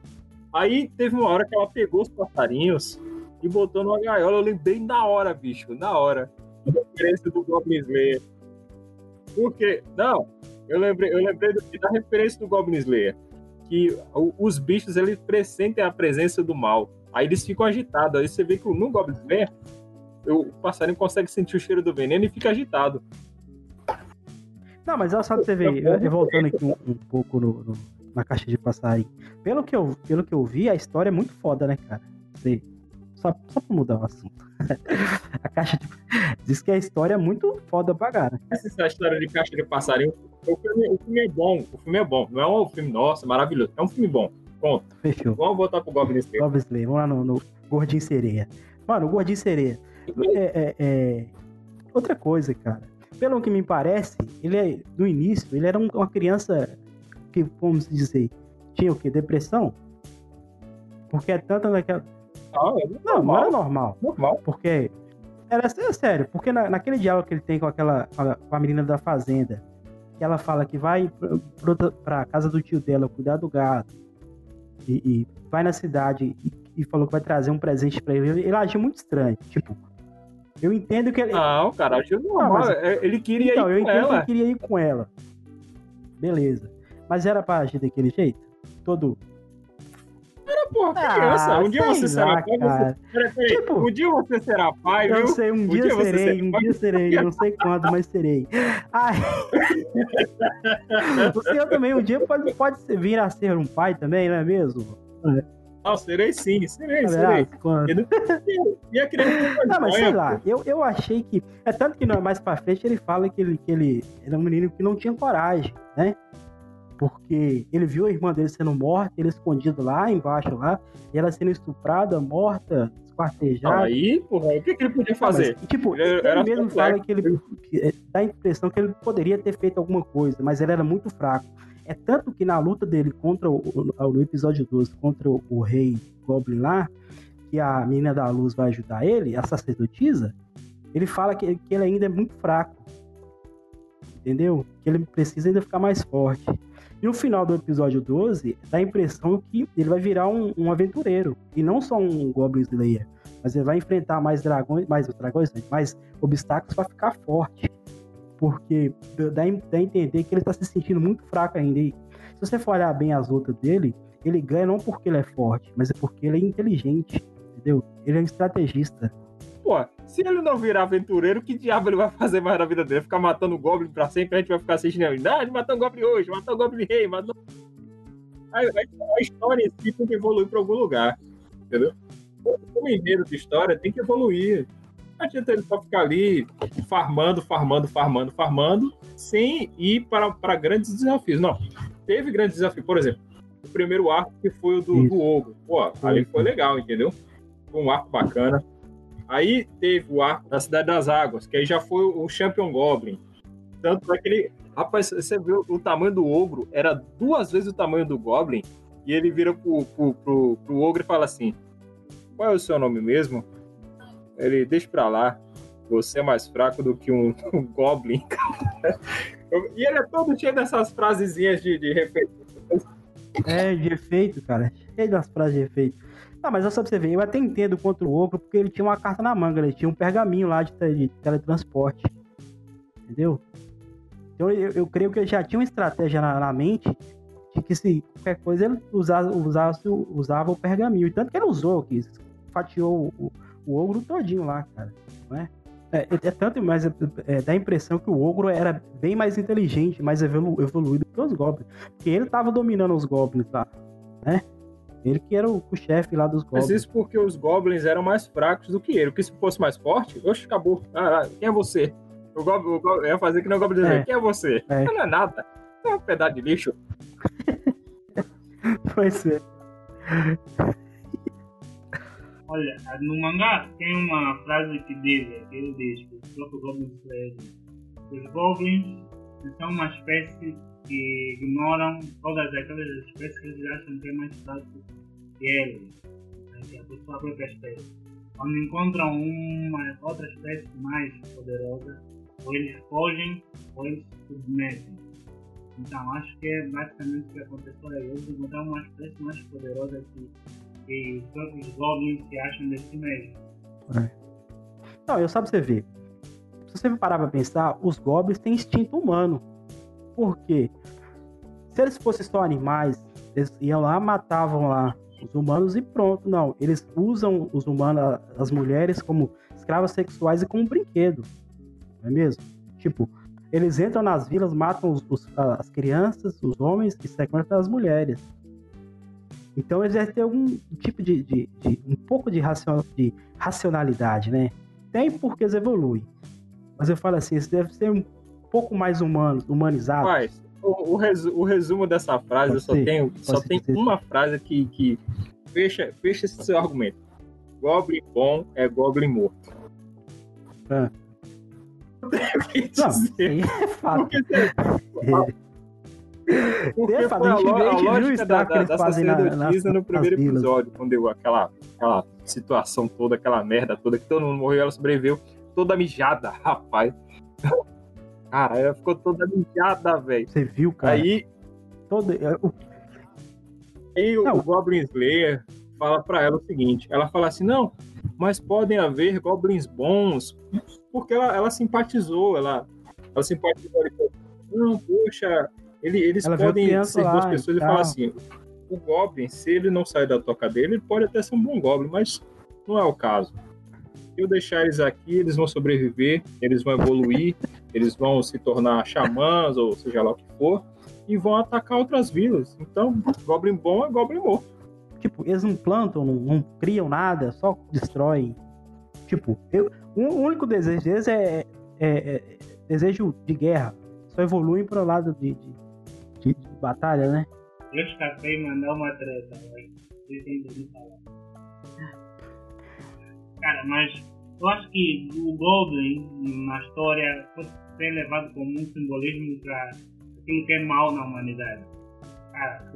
Aí teve uma hora que ela pegou os passarinhos e botou numa gaiola. Eu lembrei na hora, bicho, na hora. Referência do Goblin Slayer. Porque, não, eu lembrei, eu lembrei da referência do Goblin Slayer. Que os bichos eles pressentem a presença do mal. Aí eles ficam agitados. Aí você vê que no Goblin Slayer o passarinho consegue sentir o cheiro do veneno e fica agitado. Não, mas olha só pra você ver, eu- eu voltando aqui um, um pouco no- no- na caixa de passarinho. Pelo que, eu, pelo que eu vi, a história é muito foda, né, cara? Você- só, só pra mudar o assunto. *laughs* a caixa de. Diz que a história é muito foda pra cara. Essa história de caixa de passarinho, o filme, o filme é bom. O filme é bom. Não é um filme, nossa, maravilhoso. É um filme bom. Pronto. Fechou. Vamos voltar pro Goblin Slayer. Goblin Slayer, vamos lá no, no Gordinho Sereia. Mano, o Gordinho Sereia. É, é- é- Outra coisa, cara. Pelo que me parece, ele é, no início, ele era um- uma criança que, vamos dizer, tinha o quê? Depressão? Porque é tanta naquela. Ah, é Não, não era normal. normal. Porque. Era é sério, porque na- naquele diálogo que ele tem com aquela. com a- menina da fazenda, que ela fala que vai pra, pra- casa do tio dela cuidar do gado. E, e vai na cidade e, e falou que vai trazer um presente pra ele. Ele, agiu muito estranho. Tipo, eu entendo que ele. Não, cara, acho normal. Não, mas- É, Ele queria então, eu ir com entendo que ela. ele queria ir com ela. Beleza. Mas era pra agir daquele jeito? Todo. Porra, criança. um dia você lá, será pai, você... Peraí. Tipo- Um dia você será pai, Eu viu? sei, um Um dia, dia serei, um pai. dia serei, não sei quando, mas serei. Ai. *laughs* o senhor também um dia pode, pode vir a ser um pai também, não é mesmo? Não, serei sim, serei, Ah, serei. quando- E a criança Não, mas sei lá, eu, eu achei que. É tanto que não, mais pra frente ele fala que ele, que ele era um menino que não tinha coragem, né? Porque ele viu a irmã dele sendo morta, ele escondido lá embaixo lá, e ela sendo estuprada, morta, esquartejada. Aí, porra, o que, que ele podia Não, mas, fazer? tipo, Ele ele, era mesmo complexo. fala que ele que, é, dá a impressão que ele poderia ter feito alguma coisa, mas ele era muito fraco. É tanto que na luta dele contra o, o- no episódio 12, contra o, o rei Goblin lá, que a menina da luz vai ajudar ele, a sacerdotisa, ele fala que, que ele ainda é muito fraco. Entendeu? Que ele precisa ainda ficar mais forte. E no final do episódio 12, dá a impressão que ele vai virar um, um aventureiro. E não só um Goblin Slayer. Mas ele vai enfrentar mais dragões, mais dragões, não, mais obstáculos para ficar forte. Porque dá, a entender que ele tá se sentindo muito fraco ainda. E se você for olhar bem as lutas dele, ele ganha não porque ele é forte, mas é porque ele é inteligente. Entendeu? Ele é um estrategista. Pô, se ele não virar aventureiro, que diabo ele vai fazer mais na vida dele? Ficar matando o Goblin pra sempre, a gente vai ficar assistindo ele. Ah, ele matou o Goblin hoje, matou o Goblin Rei, matou... A, a- história em si tem que evoluir para algum lugar. Entendeu? O enredo de história tem que evoluir. Não adianta ele só ficar ali farmando, farmando, farmando, farmando, sem ir para, para grandes desafios. Não. Teve grandes desafios. Por exemplo, o primeiro arco que foi o do, do Ogro. Pô, ali foi legal, entendeu? Foi um arco bacana. Aí teve o arco da Cidade das Águas, que aí já foi o Champion Goblin. Tanto é que ele. Rapaz, você viu o tamanho do ogro, era duas vezes o tamanho do Goblin, e ele vira pro, pro, pro, pro ogro e fala assim: Qual é o seu nome mesmo? Ele, deixa pra lá, você é mais fraco do que um, *laughs* um Goblin. *laughs* e ele é todo cheio dessas frasezinhas de, de. É, de efeito, cara. Cheio das frases de efeito. Ah, mas só pra você ver, eu até entendo contra o ogro, porque ele tinha uma carta na manga, ele tinha um pergaminho lá de, de teletransporte. Entendeu? Então eu, eu creio que ele já tinha uma estratégia na, na mente de que se qualquer coisa ele usasse, usasse, usava o pergaminho. Tanto que ele usou, que fatiou o, o ogro todinho lá, cara. Não é? É, é- é tanto, mas é, é, dá a impressão que o ogro era bem mais inteligente, mais evolu- evoluído que os goblins. Porque ele tava dominando os goblins lá, né? Ele que era o, o chefe lá dos Mas goblins. isso porque os Goblins eram mais fracos do que ele. Porque se fosse mais forte, oxe, acabou. Ah, ah, quem é você? O Goblin, o Goblin ia fazer que nem o Goblin dizer, É. quem é você? É. Não é nada. É um pedaço de lixo. *laughs* Pois é. Olha, no mangá tem uma frase que diz, que ele diz, que o próprio Goblin diz, os Goblins são uma espécie que ignoram todas aquelas espécies que eles acham que é mais fraco que eles, né, que é a sua própria espécie. Quando encontram uma outra espécie mais poderosa, ou eles fogem ou eles se submetem. Então acho que é basicamente o que aconteceu aí. Eles encontraram uma espécie mais poderosa que que os próprios goblins se acham de si mesmos. Não, eu pra você ver. Se você parar pra pensar, os goblins têm instinto humano. Por quê? Se eles fossem só animais, eles iam lá, matavam lá os humanos e pronto. Não, eles usam os humanos, as mulheres, como escravas sexuais e como brinquedo. Não é mesmo? Tipo, eles entram nas vilas, matam os- os- as crianças, os homens e sequestram as mulheres. Então eles devem ter algum tipo de, de- de- um pouco de, racio- de racionalidade, né? Tem porque eles evoluem. Mas eu falo assim, eles devem ser um pouco mais humanos, humanizados. Rapaz, o, o resu- o resumo dessa frase, eu só Pode ser, tenho só pode tem uma frase que, que fecha, fecha esse seu argumento. Goblin bom é Goblin morto. Ah. *laughs* Não é fato. *laughs* Porque, porque É, foi fala, a a, gente a gente lógica da, da, da sacerdotisa nas- no primeiro episódio, quando deu aquela, aquela situação toda, aquela merda toda, que todo mundo morreu, ela sobreviveu toda mijada, *laughs* rapaz. Cara, ela ficou toda mijada, velho. Você viu, cara? Aí, Todo, é, aí o, Não. o Goblin Slayer fala pra ela o seguinte: ela fala assim, não, mas podem haver goblins bons, porque ela, ela simpatizou, ela, ela simpatizou. Ele falou, não, poxa, ele, eles Ela podem ser lá e pessoas e tal. fala assim: o Goblin, se ele não sair da toca dele, ele pode até ser um bom Goblin, mas não é o caso. Se eu deixar eles aqui, eles vão sobreviver, eles vão evoluir, eles vão se tornar xamãs, ou seja lá o que for, e vão atacar outras vilas. Então, Goblin bom é Goblin morto. tipo, eles não plantam, não, não criam nada, só destroem. Tipo, eu, o único desejo deles é, é- é desejo de guerra. Só evoluem para o lado de, de, de- de batalha, né? Eu escapei mandar uma treta, mas vocês têm que me falar. Cara, mas eu acho que o Goblin na história foi ser levado como um simbolismo para aquilo que é mal na humanidade. Cara,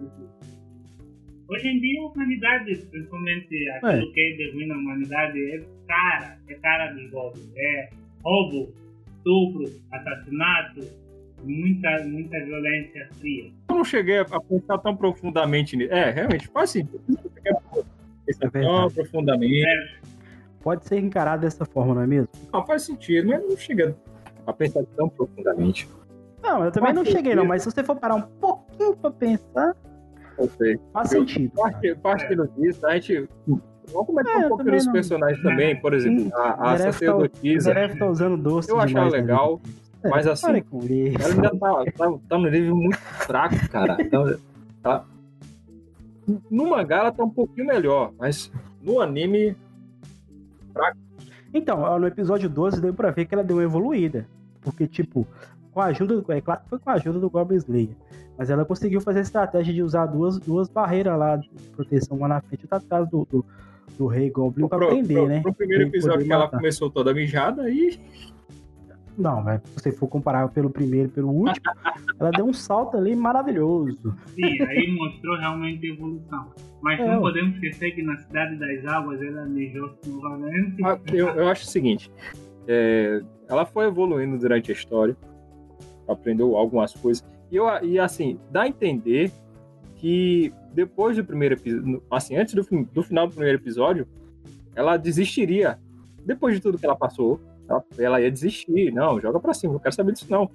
hoje em dia a humanidade, principalmente aquilo que é de ruim na humanidade, é cara, é cara dos Goblins. É roubo, estupro, assassinato, muita, muita violência fria. Eu não cheguei a pensar tão profundamente nisso. É, realmente, faz sentido. Eu não cheguei a pensar É tão profundamente. Pode ser encarado dessa forma, não é mesmo? Não, faz sentido, mas não chega a pensar tão profundamente. Não, eu também Faz não cheguei, não, sentido. mas se você for parar um pouquinho pra pensar, Eu sei. faz Eu- sentido. Parte, partindo disso, a gente. Vamos comentar É, um pouco dos não- personagens também, por exemplo, a, a tá- sacerdotisa. Zeref tá usando doce Eu achava na legal, vida. mas É, assim. Ela ainda tá, tá, tá no nível muito fraco, cara. Então, tá- No mangá ela tá um pouquinho melhor, mas no anime. Então, no episódio 12 deu pra ver que ela deu uma evoluída. Porque, tipo, com a ajuda. É claro que foi com a ajuda do Goblin Slayer. Mas ela conseguiu fazer a estratégia de usar duas, duas barreiras lá de proteção, uma na frente e outra atrás do, do, do Rei Goblin pra pro, prender, pro- né? pro primeiro episódio que ela começou toda mijada e Não, mas se você for comparar pelo primeiro e pelo último, *laughs* ela deu um salto ali maravilhoso. Sim, aí mostrou realmente evolução. Mas É, não podemos esquecer que na Cidade das Águas ela mijou-se novamente. Ah, Eu, eu acho o seguinte: é, ela foi evoluindo durante a história, aprendeu algumas coisas, e, eu, e assim, dá a entender que depois do primeiro episódio, assim, antes do, do final do primeiro episódio, ela desistiria. Depois de tudo que ela passou, ela, ela ia desistir. Não, joga pra cima, não quero saber disso não.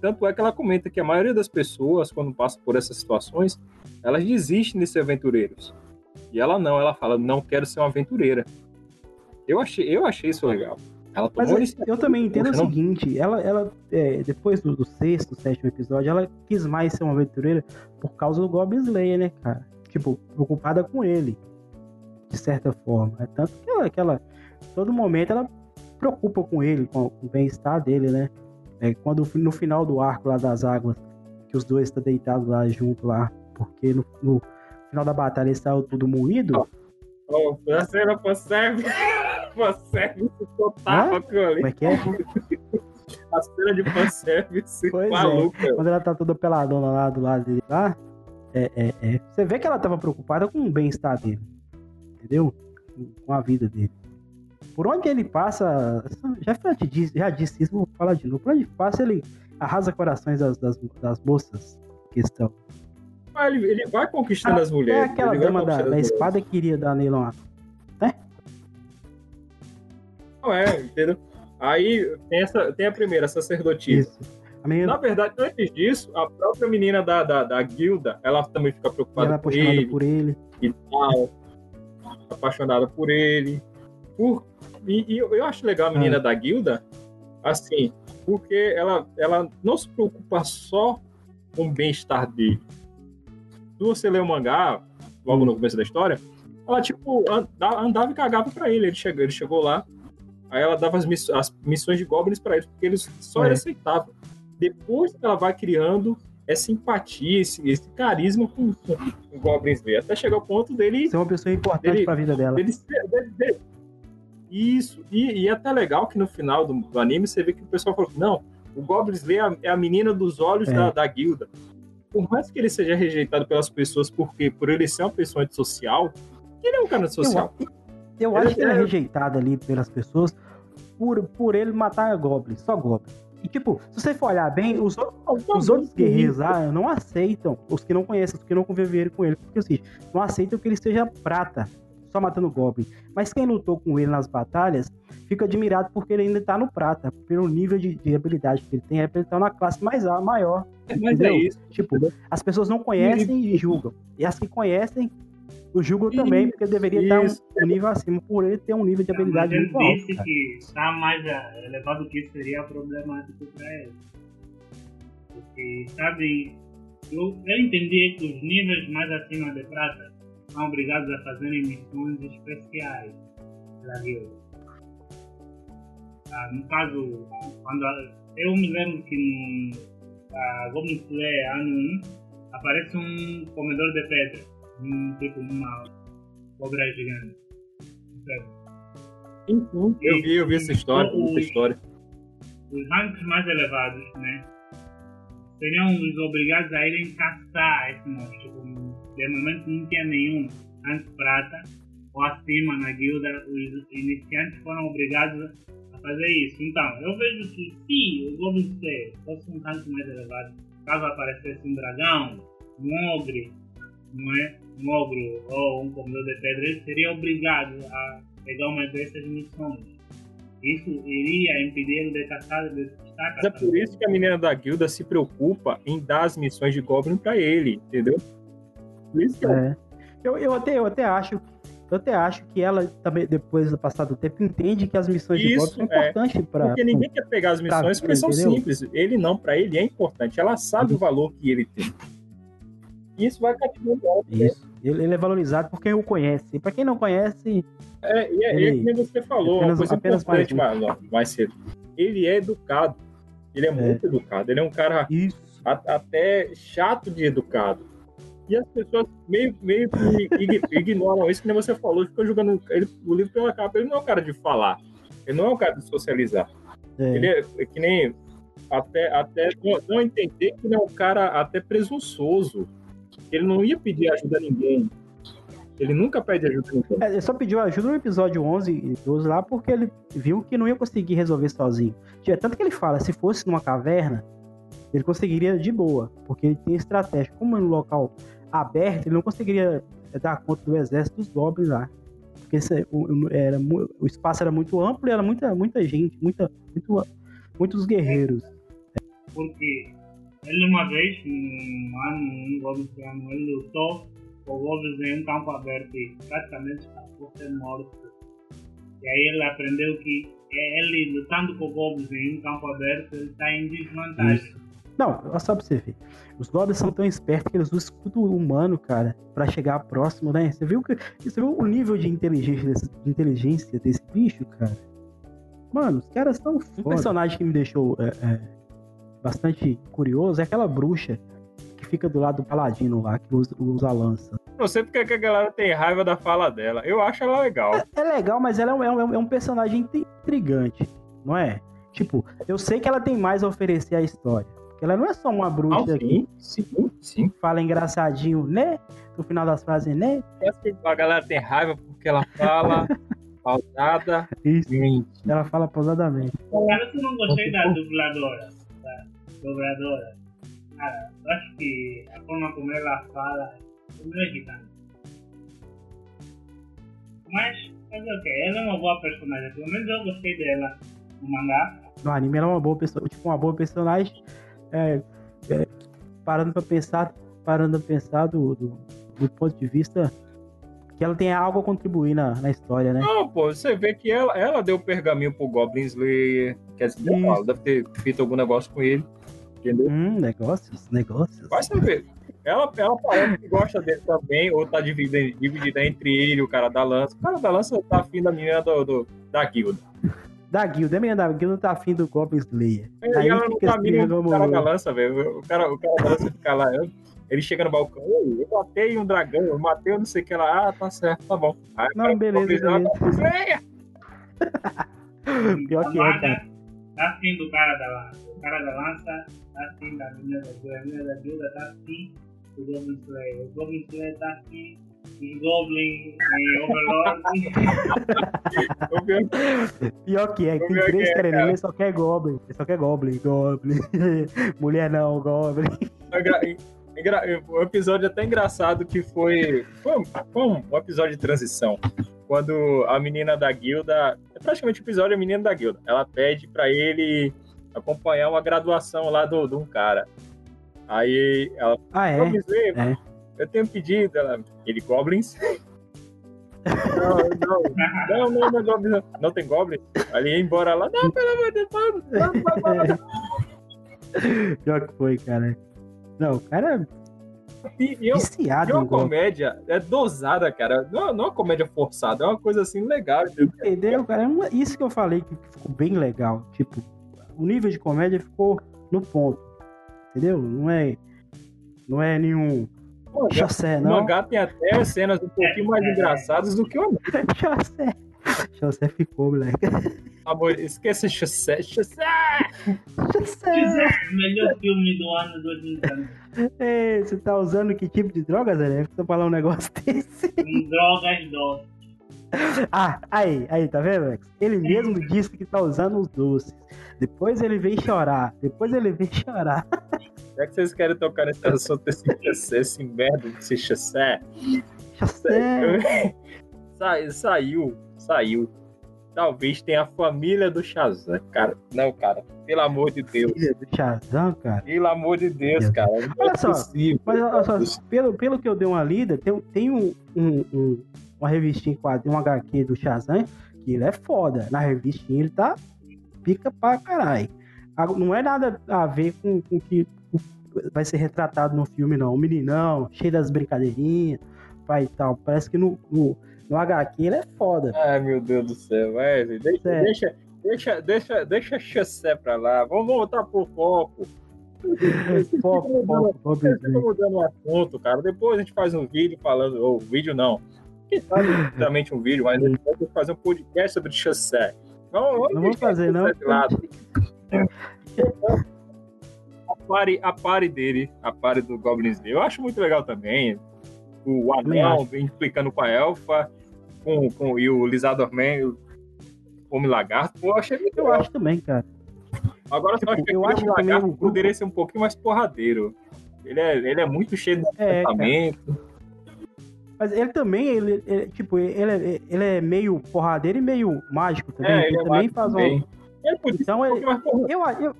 Tanto é que ela comenta que a maioria das pessoas, quando passa por essas situações, elas desistem de ser aventureiros. E ela não, ela fala, não quero ser uma aventureira. Eu achei, eu achei isso legal. Ela Mas tomou eu, iniciativa. eu também entendo o seguinte, ela, ela é, depois do, do sexto, sétimo episódio, ela quis mais ser uma aventureira por causa do Goblin Slayer, né, cara? Tipo, preocupada com ele, de certa forma. É tanto que ela, que ela, todo momento, ela preocupa com ele, com, com o bem-estar dele, né? É, quando no final do arco lá das águas, que os dois estão deitados lá junto lá, porque no, no final da batalha eles estavam tudo moído. Oh, você não consegue. *laughs* Total aquilo ali. Como é que é? A cena de fanservice Pois é. quando ela tá toda peladona lá do lado dele lá, é, é, é. Você vê que ela tava preocupada com o bem-estar dele. Entendeu? Com- a vida dele. Por onde ele passa, já, te disse, já disse isso, vou falar de novo. Por onde passa, ele arrasa corações das, das, das moças que estão. Ah, Ele, vai conquistando as É mulheres. aquela ele vai dama da, da espada que queria dar nele uma. Não é, entendeu? Aí tem, essa, tem a primeira, a sacerdotisa. Menina Na verdade, antes disso, a própria menina da, da, da guilda, ela também fica ela é preocupada apaixonada ele por ele. e tal. Apaixonada por ele. Por, e, e eu acho legal a Ah. menina da guilda, assim, porque ela, ela não se preocupa só com o bem-estar dele. Se você ler o mangá, logo no começo da história, ela, tipo, anda- andava e cagava pra ele. Ele chegou, ele chegou lá, aí ela dava as, miss- as missões de goblins pra eles, porque eles só É. ele aceitava. Depois que ela vai criando essa empatia, esse, esse carisma com, com, com goblins dele, até chegar ao ponto dele é uma pessoa importante Ele- pra vida dela. dele ser- dele- dele- Isso, e, e é até legal que no final do, do anime você vê que o pessoal falou: não, o Goblin Slayer é a- é a menina dos olhos É. da, da guilda. Por mais que ele seja rejeitado pelas pessoas, porque por ele ser uma pessoa antissocial, ele é um cara antissocial. Eu Ele acho que ele é rejeitado ali pelas pessoas por, por ele matar Goblin, só Goblin. E tipo, se você for olhar bem, os, os outros guerreiros lá não aceitam, os que não conhecem, os que não conviveram com ele, porque assim, não aceitam que ele seja prata, só matando Goblin. Mas quem lutou com ele nas batalhas fica admirado porque ele ainda tá no prata, pelo nível de, de habilidade que ele tem, é ele tá na classe mais a- maior. Mas é entendeu? isso. Tipo, as pessoas não conhecem e julgam. E as que conhecem, o julgam também, porque ele deveria estar um, um nível acima, por ele ter um nível de habilidade ele muito alto. disse cara. que está mais elevado que isso seria problemático para ele. Porque, sabe, eu, eu entendi que os níveis mais acima de prata são obrigados a fazerem missões especiais da guilda. Ah, no caso, quando a- eu me lembro que no a Goblin Slayer ano 1 aparece um comedor de pedra, um, tipo uma cobra gigante. Certo? Eu vi, eu vi essa história, Os- essa história. os ranks mais elevados, né? Seriam os obrigados a irem caçar esse monstro. Como de momento não tinha nenhum rank prata ou acima na guilda, os iniciantes foram obrigados a fazer isso. Então, eu vejo que se o Goblin Slayer fosse um rank mais elevado, caso aparecesse um dragão, um ogre, não é? Um ogro ou um comedor de pedra, ele seria obrigado a pegar uma dessas missões. Isso iria impedir ele de caçar, de estar Mas é por isso que a menina da guilda se preocupa em dar as missões de Goblin pra ele, entendeu? Por isso que É. Eu, eu, até, eu até acho. Eu até acho que ela também, depois do passado do tempo, entende que as missões de Isso, Goblin são é. importantes pra. Porque ninguém quer pegar as missões porque são entendeu? simples. Ele não, pra ele é importante. Ela sabe o valor que ele tem. E isso vai cativando ela. né? Isso. Ele, ele é valorizado por quem o conhece. Pra quem não conhece, É, e é, Ele- é você falou, apenas- uma coisa apenas importante mais, mais cedo. Ele é educado. Ele é, muito educado. Ele é um cara isso. a- até chato de educado. E as pessoas meio, meio que ig- *laughs* ignoram isso, que nem você falou, ficam jogando ele, o livro pela capa. Ele não é um cara de falar. Ele não é um cara de socializar. É. Ele é, é que nem até, até não, entender que ele é um cara até presunçoso. Ele não ia pedir ajuda a ninguém. Ele nunca pede ajuda a ninguém. É, Ele só pediu ajuda no episódio 11 e 12 lá porque ele viu que não ia conseguir resolver sozinho. Tanto que ele fala, se fosse numa caverna, ele conseguiria de boa, porque ele tem estratégia. Como é um local aberto, ele não conseguiria eh, dar conta do exército dos goblins lá. Porque esse- o, era, o espaço era muito amplo e era muita, muita gente, muita, muito, muitos guerreiros. Porque ele uma vez, um ano, um goblin ano, ele lutou com goblins em um campo aberto e praticamente escapou ser morto. E aí ele aprendeu que ele lutando com goblins em um campo aberto, ele está em desvantagem. Não, só pra você ver. Os goblins são tão espertos que eles usam escudo humano, cara, pra chegar próximo, né? Você viu, que, você viu o nível de inteligência, desse, de inteligência desse bicho, cara? Mano, os caras são foda. Um personagem que me deixou é, é, bastante curioso é aquela bruxa que fica do lado do paladino lá, que usa, usa a lança. Não sei porque que a galera tem raiva da fala dela. Eu acho ela legal. É legal, mas ela é um, é um- é um personagem intrigante, não é? Tipo, eu sei que ela tem mais a oferecer à história. Ela não é só uma bruxa que sim, sim, sim. fala engraçadinho, né? No final das frases, né? A galera tem raiva porque ela fala *laughs* pausada. Isso, Gente, ela fala pausadamente. Cara, eu não gostei da dubladora. Da dubladora. Cara, eu acho que a forma como ela fala é meio irritante. Mas, fazer o quê? Ela é uma boa personagem. Pelo menos eu gostei dela no mangá. No anime ela é uma boa pessoa, tipo, uma boa personagem. É, é, parando pra pensar, parando pra pensar do, do, do ponto de vista que ela tem algo a contribuir na, na história, né? não, pô, você vê que ela, ela deu o pergaminho pro Goblin Slayer. Quer dizer, ela deve ter feito algum negócio com ele. Entendeu? Hum, negócios, negócios. Vai saber. Ela, ela parece que gosta dele também, ou tá dividida, dividida entre ele e o cara da lança. O cara da lança tá afim da menina do, do- da guilda. Da guilda, a menina da guilda tá afim do Goblin Slayer. E Aí ela não fica tá esse mínimo do cara da regamulo. lança, velho. O cara, o cara da lança fica lá. Ele chega no balcão, "Ei, eu matei um dragão, eu matei um não sei o que lá. Ah, tá certo, tá bom. Aí, Não, cara, beleza, beleza. "Goblin Slayer!" *laughs* Pior que é, cara. Tá afim do cara da lança. O cara da lança tá afim da menina da guilda. A menina da guilda tá afim do Goblin Slayer. O Goblin Slayer tá afim Goblin em Overlord. O *laughs* pior- que é, tem três é, querendo ele só quer Goblin. Ele só quer Goblin, Goblin. *laughs* Mulher não, Goblin. É engra- engra- O episódio é até engraçado que foi, foi, um, foi um episódio de transição. Quando a menina da guilda. É praticamente o episódio a menina da guilda. Ela pede pra ele acompanhar uma graduação lá do, de um cara. Aí ela Ah, é? É. eu tenho pedido. Ela, ele, Goblins? *laughs* não, não, não, não, não, Goblins, não. Não tem Goblins? Ele ia embora lá. Não, pelo amor de Deus. Pior que foi, cara. Não, o cara E, e é eu, viciado E uma no Goblin. comédia é dosada, cara. Não, não é uma comédia forçada, é uma coisa assim legal. Entendeu, cara? É uma- Isso que eu falei que ficou bem legal. Tipo, o nível de comédia ficou no ponto. Entendeu? Não é. Não é nenhum O mangá, o não. mangá tem até cenas um pouquinho mais engraçadas do que o anime. chassé. *laughs* Chassé ficou, moleque. Amor, esqueça chassé, chassé. Chassé. Melhor filme do ano 2019. Ei, você tá usando que tipo de droga, Zé? Tá falando um negócio *laughs* desse? Drogas doces. Ah, aí, aí, tá vendo, Alex? Ele mesmo disse que tá usando os doces. Depois ele vem chorar. Depois ele vem *laughs* chorar. Já que vocês querem tocar nesse assunto, esse chassé, esse merda desse chassé. Chassé. Sa- saiu, saiu. Talvez tenha a família do Shazam, cara. Não, cara, pelo amor de Deus. Filha do Shazam, cara. Pelo amor de Deus, cara. Não Olha é só, possível. Mas olha só, pelo, pelo que eu dei uma lida, tem, tem um, um- um- uma revistinha em quadrinho, um HQ do Shazam, que ele é foda. Na revistinha ele tá pica pra caralho. Não é nada a ver com o que vai ser retratado no filme, não. O meninão, cheio das brincadeirinhas. pai e tal. Parece que no, no, no HQ ele é foda. Ai, meu Deus do céu. É, deixa, Sério. deixa, deixa, deixa, deixa a Chassé pra lá. Vamos voltar pro foco. *laughs* Foco, foco, Slayer. mudando o assunto, cara. Depois a gente faz um vídeo falando. Ou vídeo não. Quem sabe *laughs* exatamente um vídeo, mas a gente fazer um podcast sobre Chassé. Vamos, Não vou fazer, não. *laughs* Pare, a pare dele, a pare do Goblin Slayer, eu acho muito legal também. O anão vem implicando com a elfa, com, com, e o Lisador Man, o Homem Lagarto. Pô, eu achei muito Eu legal. acho também, cara. Agora Tipo, eu acho que eu aquele acho que também Lagarto o grupo- poderia ser um pouquinho mais porradeiro. Ele é, ele é muito cheio de É, pensamento. Mas ele também, ele, ele- tipo, ele é, ele é meio porradeiro e meio mágico também. É, ele ele é também faz um. Ele Então ele-. Eu, eu,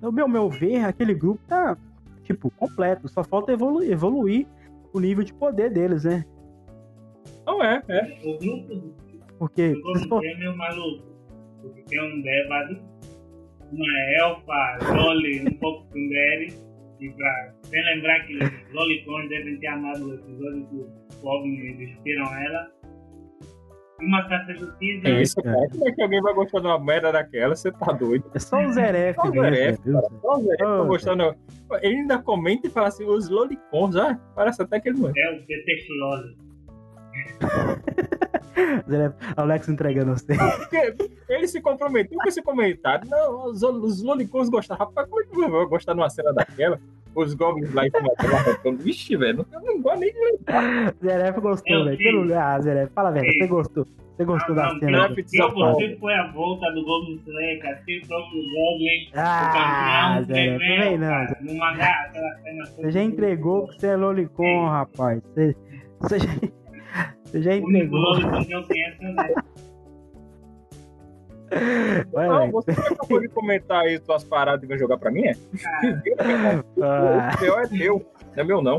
no meu, meu ver, aquele grupo tá, tipo, completo. Só falta evolu evoluir o nível de poder deles, né? Não é, é. O grupo do Porque, Goblin for- é meio maluco. Porque tem um bêbado, uma elfa, Loli, um pouco Sundere. E pra, sem lembrar que os Lolicons devem ter amado o episódio que os Goblins despiram ela. E uma sacerdotisa. É isso, cara. cara. Como é que alguém vai gostar de uma merda daquela? Você tá doido. é só o Zeref Só o mesmo, Zeref? Só o Zé, Oh, tô gostando. Ele ainda comenta e fala assim, os lolicons, ah, parece até que ele não é. É o PT. *laughs* Zeref, Alex entregando você. Ele se comprometeu com esse comentário. Não, os, os lolicons gostaram. Rapaz, como é que eu vou gostar de uma cena daquela? Os goblins lá em cima arrancando. Vixe, velho, eu não gosto nem de lembrar. Zeref gostou, velho. Pelo... Ah, Zeref, fala verdade. Você gostou. Você gostou da não, cena? eu gostei foi a volta do Goblin Slayer, cara. Tem o próprio Goblin. Ah, Zeref, não vem não. cara. No mangá, aquela cena Você já entregou que você é Lolicon, rapaz. Você, você já, você já entregou. Que Não, você acabou de comentar aí suas paradas e vai jogar pra mim, é? Ah. O pior é não é meu não.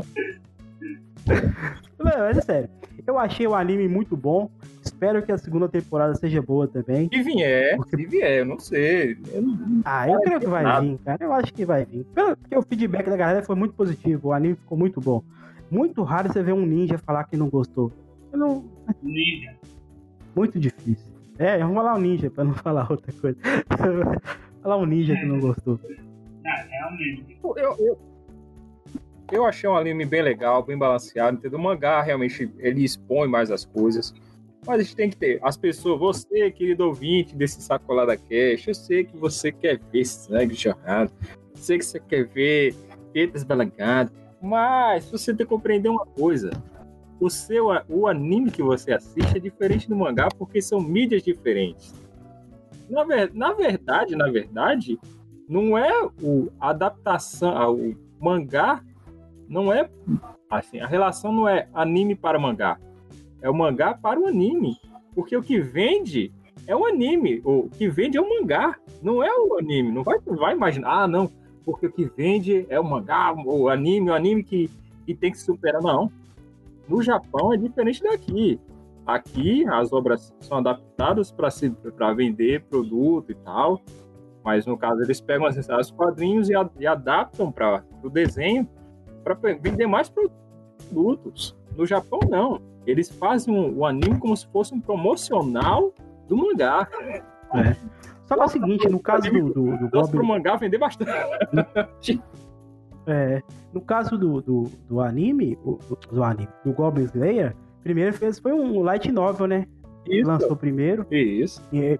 Não, mas é sério. Eu achei o anime muito bom. Espero que a segunda temporada seja boa também. Se vier, Porque- se vier, eu não sei. Eu não- Ah, eu creio que vai nada. vir, cara. Eu acho que vai vir. Pelo- Porque o feedback da galera foi muito positivo. O anime ficou muito bom. Muito raro você ver um ninja falar que não gostou. Eu não- Ninja. Muito difícil. É, vamos falar um ninja pra não *laughs* falar outra coisa. falar um ninja que não gostou. Ah, realmente. Eu, eu, eu achei um anime bem legal, bem balanceado, entendeu? O mangá realmente ele expõe mais as coisas. Mas a gente tem que ter. As pessoas, você, querido ouvinte desse Sacolada Cash, eu sei que você quer ver sangue jorrado, sei que você quer ver tetas balancadas, mas você tem que compreender uma coisa. O, seu, o anime que você assiste é diferente do mangá porque são mídias diferentes. Na, ver- na verdade, na verdade, não é o a adaptação, ah, o mangá não é assim, a relação não é anime para mangá. É o mangá para o anime, porque o que vende é o anime, o que vende é o mangá, não é o anime. Não vai, vai imaginar, ah, não, porque o que vende é o mangá, o anime, o anime que, que tem que superar, não. No Japão é diferente daqui. Aqui as obras são adaptadas para vender produto e tal, mas no caso eles pegam as, os quadrinhos e, a- e adaptam para o desenho para vender mais produtos. No Japão não, eles fazem o, o anime como se fosse um promocional do mangá. Só que é o seguinte, no caso do, do, do pro Goblin, mangá vender bastante. *laughs* é, no caso do, do, do anime, o- o- do anime, do Goblin Slayer, primeiro fez foi um light novel, né? Isso, Lançou primeiro. isso. E,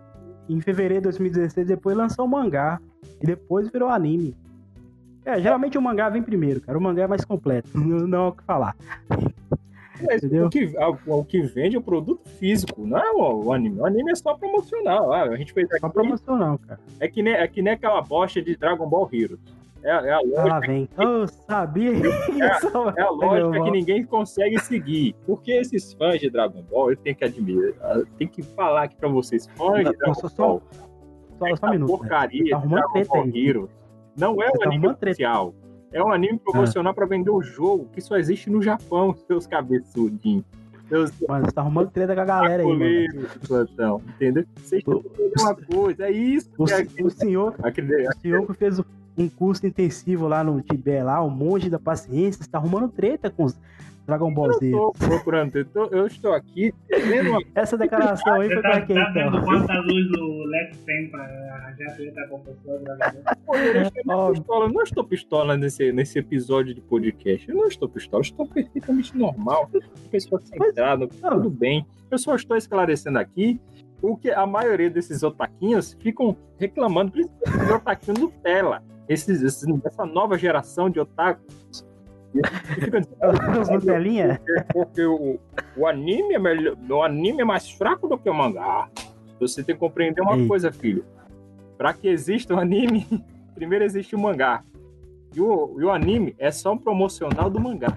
em fevereiro de 2016, depois lançou o mangá. E depois virou anime. É, geralmente o mangá vem primeiro, cara. O mangá é mais completo. *laughs* Não, não há o que falar. Mas Entendeu? o, que, o, o que vende é o produto físico, não é o, o anime. O anime é só promocional. Ah, a gente fez Só aqui, promocional, cara. é que, nem, é que nem aquela bosta de Dragon Ball Heroes. É, é a Ah, lógica lá vem. Eu sabia *laughs* isso. É a lógica que ninguém consegue seguir. Porque esses fãs de Dragon Ball, eu tenho que admitir, eu tenho que falar aqui pra vocês, fãs de Dragon só- só- Ball, Só, só um minuto. né? porcaria tá arrumando Dragon Ball aí. Heroes não é o tá anime oficial. É um anime promocional pra vender o jogo, que só existe no Japão, *laughs* seus cabeçudinhos. Seus Mano, você tá arrumando treta com a galera aí, mano. plantão, entendeu? Vocês que entender uma coisa, é isso O, que é o senhor, aquele- o senhor que fez um curso intensivo lá no Tibete, lá, o monge da paciência, você tá arrumando treta com os, Dragon Ball Z. Eu tô procurando, eu, tô- eu estou aqui vendo uma Essa declaração aí foi tá, pra quem, tá vendo então? quanta luz o Lex tem arranjar treta com estou pistola. Eu não estou pistola nesse, nesse episódio de podcast. Eu não estou pistola, estou perfeitamente normal. Pessoa centrada, tudo bem. Eu só estou esclarecendo aqui o que a maioria desses otaquinhos ficam reclamando, principalmente os otaquinhos Nutella. Esses, esses- essa nova geração de otakus. Os Nutelinha? porque o, o anime é melhor, o anime é mais fraco do que o mangá. Você tem que compreender uma Ei. coisa, filho. Para que exista o anime, *laughs* primeiro existe o mangá. E o, e o anime é só um promocional do mangá.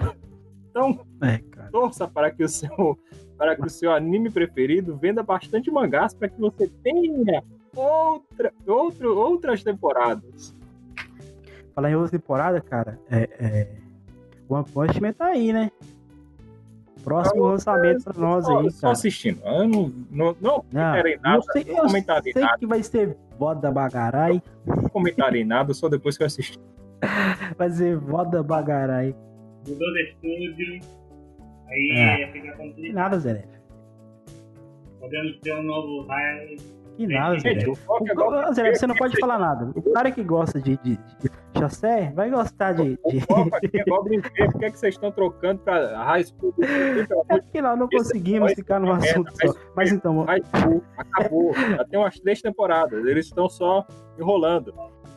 Então, É, torça para que o seu para que o seu anime preferido venda bastante mangás para que você tenha outra, outro, outras temporadas. Falar em outra temporada, cara, é, é... One Punch Man tá aí, né? Próximo lançamento pra nós Só, aí, só cara. assistindo. Eu não, não, não Não, comentarei nada. eu sei, não eu comentarei sei nada. que vai ser voda bagarai. Não comentarei nada só depois que eu assisti. *laughs* Vai ser voda bagarai. Mudou de estúdio. Aí É. fica Que complicado. nada, Zé. Podemos ter um novo raio. Que nada, Zé. Gente, o O foco ca- agora. Zé, você não pode falar nada. O cara que gosta de, de, de chassé vai gostar de. O de... aqui é. Por que, é que vocês estão trocando pra High School? É porque nós não conseguimos ficar no merda, assunto só. Mas então, High School? Acabou. Já tem umas três temporadas. Eles estão só enrolando.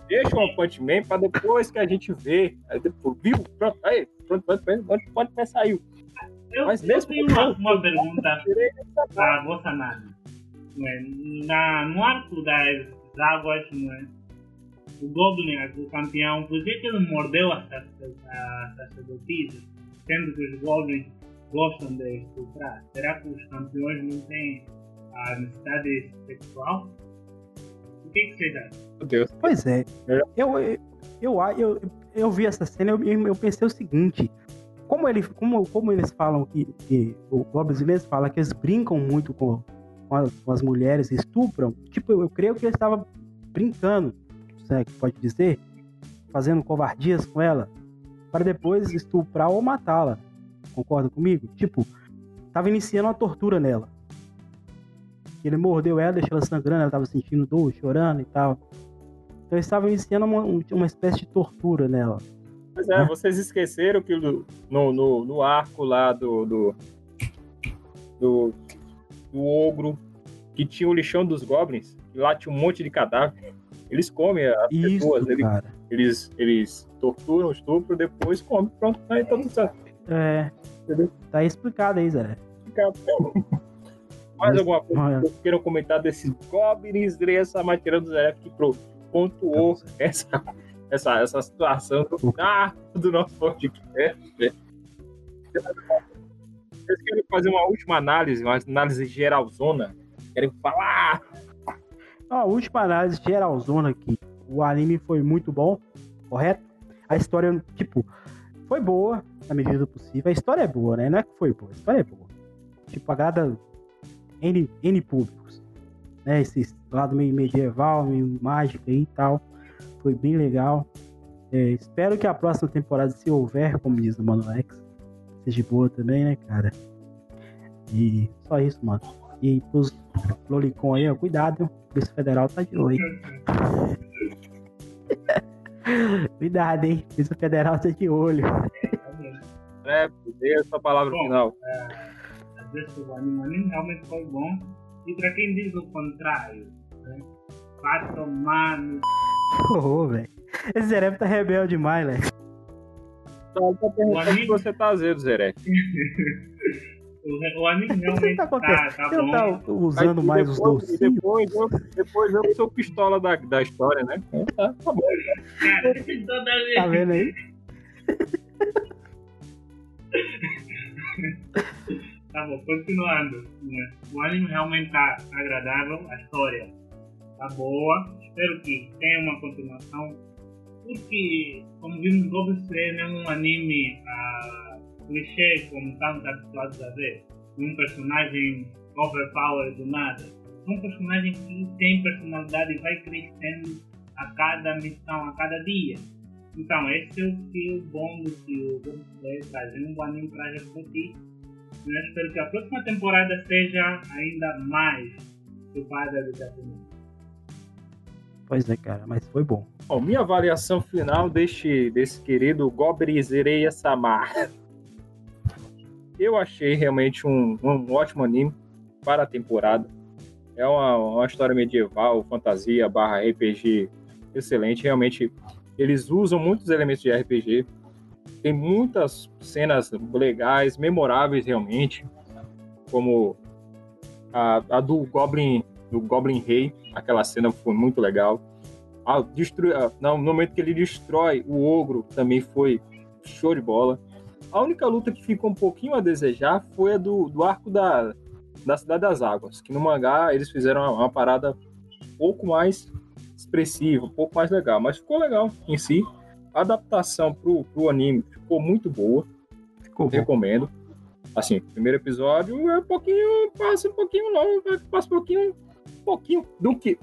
Deixa o One Punch Man pra depois que a gente vê. Aí depois, viu? Pronto, aí. Pronto, pronto, pronto, pronto, pronto, pronto, saiu. Eu, Mas eu mesmo tenho uma, uma pergunta *laughs* Tirei para a vossa análise. Não é? Na, no arco das águas, não é? o Goblin, o campeão, por que que ele mordeu a sacer- a sacerdotisa? Sendo que os Goblins gostam de estuprar. Será que os campeões não têm a necessidade sexual? O que, que vocês acham? Meu Deus. pois é. É. Eu, eu, eu, eu, eu vi essa cena e eu, eu pensei o seguinte. Como, ele, como, como eles falam que, que o Goblins mesmo fala que eles brincam muito com, com, as, com as mulheres, estupram, tipo, eu, eu creio que ele estava brincando, se é que pode dizer, fazendo covardias com ela, para depois estuprar ou matá-la. Concorda comigo? Tipo, tava iniciando uma tortura nela. Ele mordeu ela, deixou ela sangrando, ela tava sentindo dor, chorando e tal. Então eles estavam iniciando uma, uma espécie de tortura nela. Pois é, vocês esqueceram que no, no, no, no arco lá do do, do. Do ogro, que tinha o lixão dos goblins, e lá tinha um monte de cadáver. Eles comem as Isso, pessoas, eles, eles, eles torturam, estupram, depois comem. Pronto, tá aí todo certo. É. Entendeu? Tá explicado aí, Zé. *laughs* Mais Mas- alguma coisa Olha. que vocês queiram comentar desses goblins dessa matéria do Zé que pro- pontuou essa, essa, essa situação do, ah, do nosso podcast? Vocês querem fazer uma última análise, uma análise geralzona? Querem falar? A última análise geralzona aqui. O anime foi muito bom, correto? A história, tipo, foi boa na medida do possível. A história é boa, né? Não é que foi boa, a história é boa. Tipo, agrada N, N públicos. Né? Esse lado meio medieval, meio mágico aí e tal. Foi bem legal. É, espero que a próxima temporada, se houver, como diz o Mano Lex, seja boa também, né, cara? E só isso, mano. E pros Lolicon aí, ó, cuidado, a Polícia Federal tá de olho. *laughs* cuidado, hein? A Polícia Federal tá de olho. Tá bom. É, dê a sua palavra Bom. final. Às vezes o anime, realmente foi bom. E para quem diz o contrário, né? vai tomar no *laughs* Ô, velho. Esse Zereb tá rebelde demais, velho. Então, tô perguntando anime- se você tá azedo, Zerek. *laughs* O, o anime O que realmente tá tá, acontecendo? tá Você não bom. tá usando Aí, mais os depois, docinhos? Depois, eu, depois eu sou pistola da, da história, né? Então, tá, tá bom. Cara, toda vez. Tá vendo aí? *laughs* Tá bom, continuando. Né? O anime realmente tá agradável, a história tá boa. Espero que tenha uma continuação. Porque, como vimos, Goblin Slayer é um anime ah, clichê, como estamos habituados a ver. Um personagem overpowered do nada. É um personagem que tem personalidade e vai crescendo a cada missão, a cada dia. Então, esse é o que bom que o Goku fez, trazer um bom anime pra refletir. Eu espero que a próxima temporada seja ainda mais do que a primeira. Pois é, cara, mas foi bom. Bom, minha avaliação final deste, desse querido Gobrizereia Samar. Eu achei realmente um, um ótimo anime para a temporada. É uma, uma história medieval, fantasia, barra RPG excelente. Realmente, eles usam muitos elementos de RPG. Tem muitas cenas legais, memoráveis realmente. Como a, a do Goblin do Goblin Rei. Aquela cena foi muito legal. A, destru... a- no momento que ele destrói o ogro também foi show de bola. A única luta que ficou um pouquinho a desejar foi a do, do arco da, da Cidade das Águas, que no mangá eles fizeram uma, uma parada um pouco mais expressiva, um pouco mais legal, mas ficou legal em si. A adaptação pro, pro anime ficou muito boa, Ficou bom. recomendo. Assim, primeiro episódio é um pouquinho, passa um pouquinho longo, passa um pouquinho, um pouquinho do que.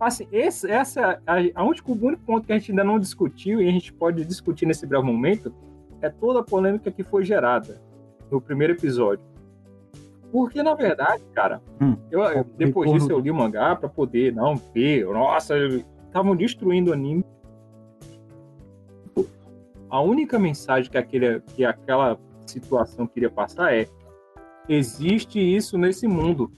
Assim, esse, essa é a, a único, o único ponto que a gente ainda não discutiu e a gente pode discutir nesse breve momento é toda a polêmica que foi gerada no primeiro episódio. Porque, na verdade, cara, Hum, eu, eu- depois disso eu li o mangá pra poder não ver. Nossa, estavam destruindo o anime. A única mensagem que, aquele, que aquela situação queria passar é: existe isso nesse mundo.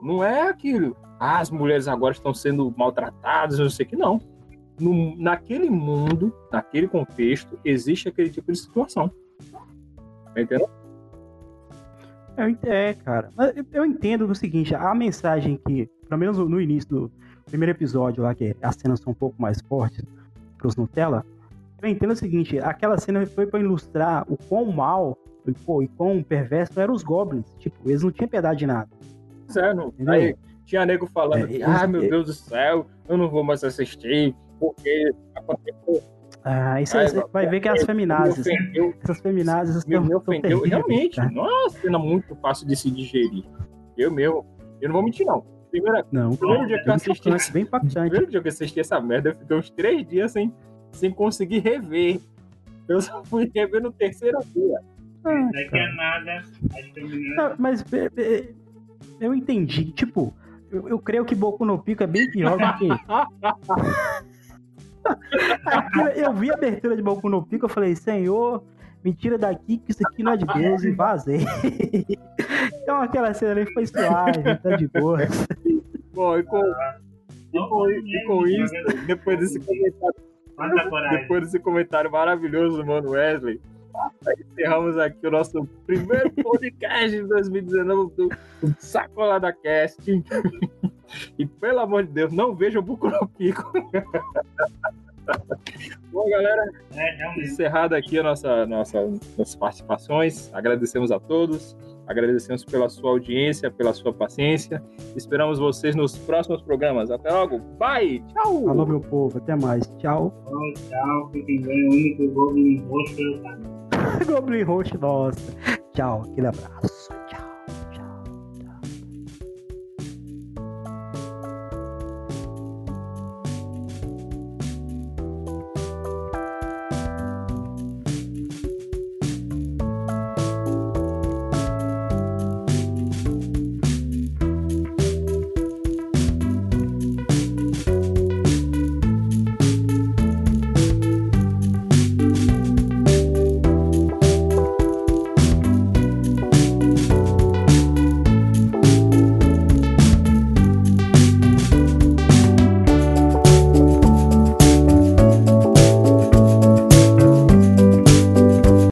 Não é aquilo. Ah, as mulheres agora estão sendo maltratadas, eu não sei que, não. No- naquele mundo, naquele contexto, existe aquele tipo de situação. Tá entendendo? Eu É, cara. Mas eu- entendo o seguinte, a mensagem que, pelo menos no início do primeiro episódio lá, que as cenas são um pouco mais fortes pros Nutella, eu entendo o seguinte, aquela cena foi pra ilustrar o quão mal e, pô, e quão perverso eram os goblins. Tipo, eles não tinham piedade de nada. Pois é? Aí tinha nego falando É, ah, meu Deus do céu, eu não vou mais assistir, porque aconteceu. Ah, isso Ai, você vai ver que as Me feminazes, ofendeu, essas feminazes me, estão me ofendeu. Realmente, é uma cena muito fácil de se digerir. Eu mesmo, eu não vou mentir, não. Primeira, Não, primeiro dia que eu assisti, bem primeiro dia que eu assisti essa merda, eu fiquei uns três dias sem, sem conseguir rever. Eu só fui rever no terceiro dia. Ah, Daqui a nada, as. Não, mas é, é, eu entendi. Tipo, eu, eu creio que Boku no Pico é bem pior do que. Aquilo- eu vi a abertura de Boku no Pico, eu falei, Senhor, me tira daqui que isso aqui não é de Deus e vazei. *laughs* então aquela cena ali foi suave, tá de boa. Bom, e com, e com, e com isso, depois desse comentário. Depois desse comentário maravilhoso do Mano Wesley, encerramos aqui o nosso primeiro podcast de 2019 do, Sacolada Cast. E pelo amor de Deus, não vejam o Buco no Pico. Bom, galera, É, encerrada aqui a nossa, nossa, nossas participações. Agradecemos a todos. Agradecemos pela sua audiência, pela sua paciência. Esperamos vocês nos próximos programas. Até logo. Bye. Tchau. Falou, meu povo, até mais. Tchau. Tchau, tchau. Fiquem bem. O único cara. *laughs* Goblin Roxo, nossa. Tchau, aquele abraço.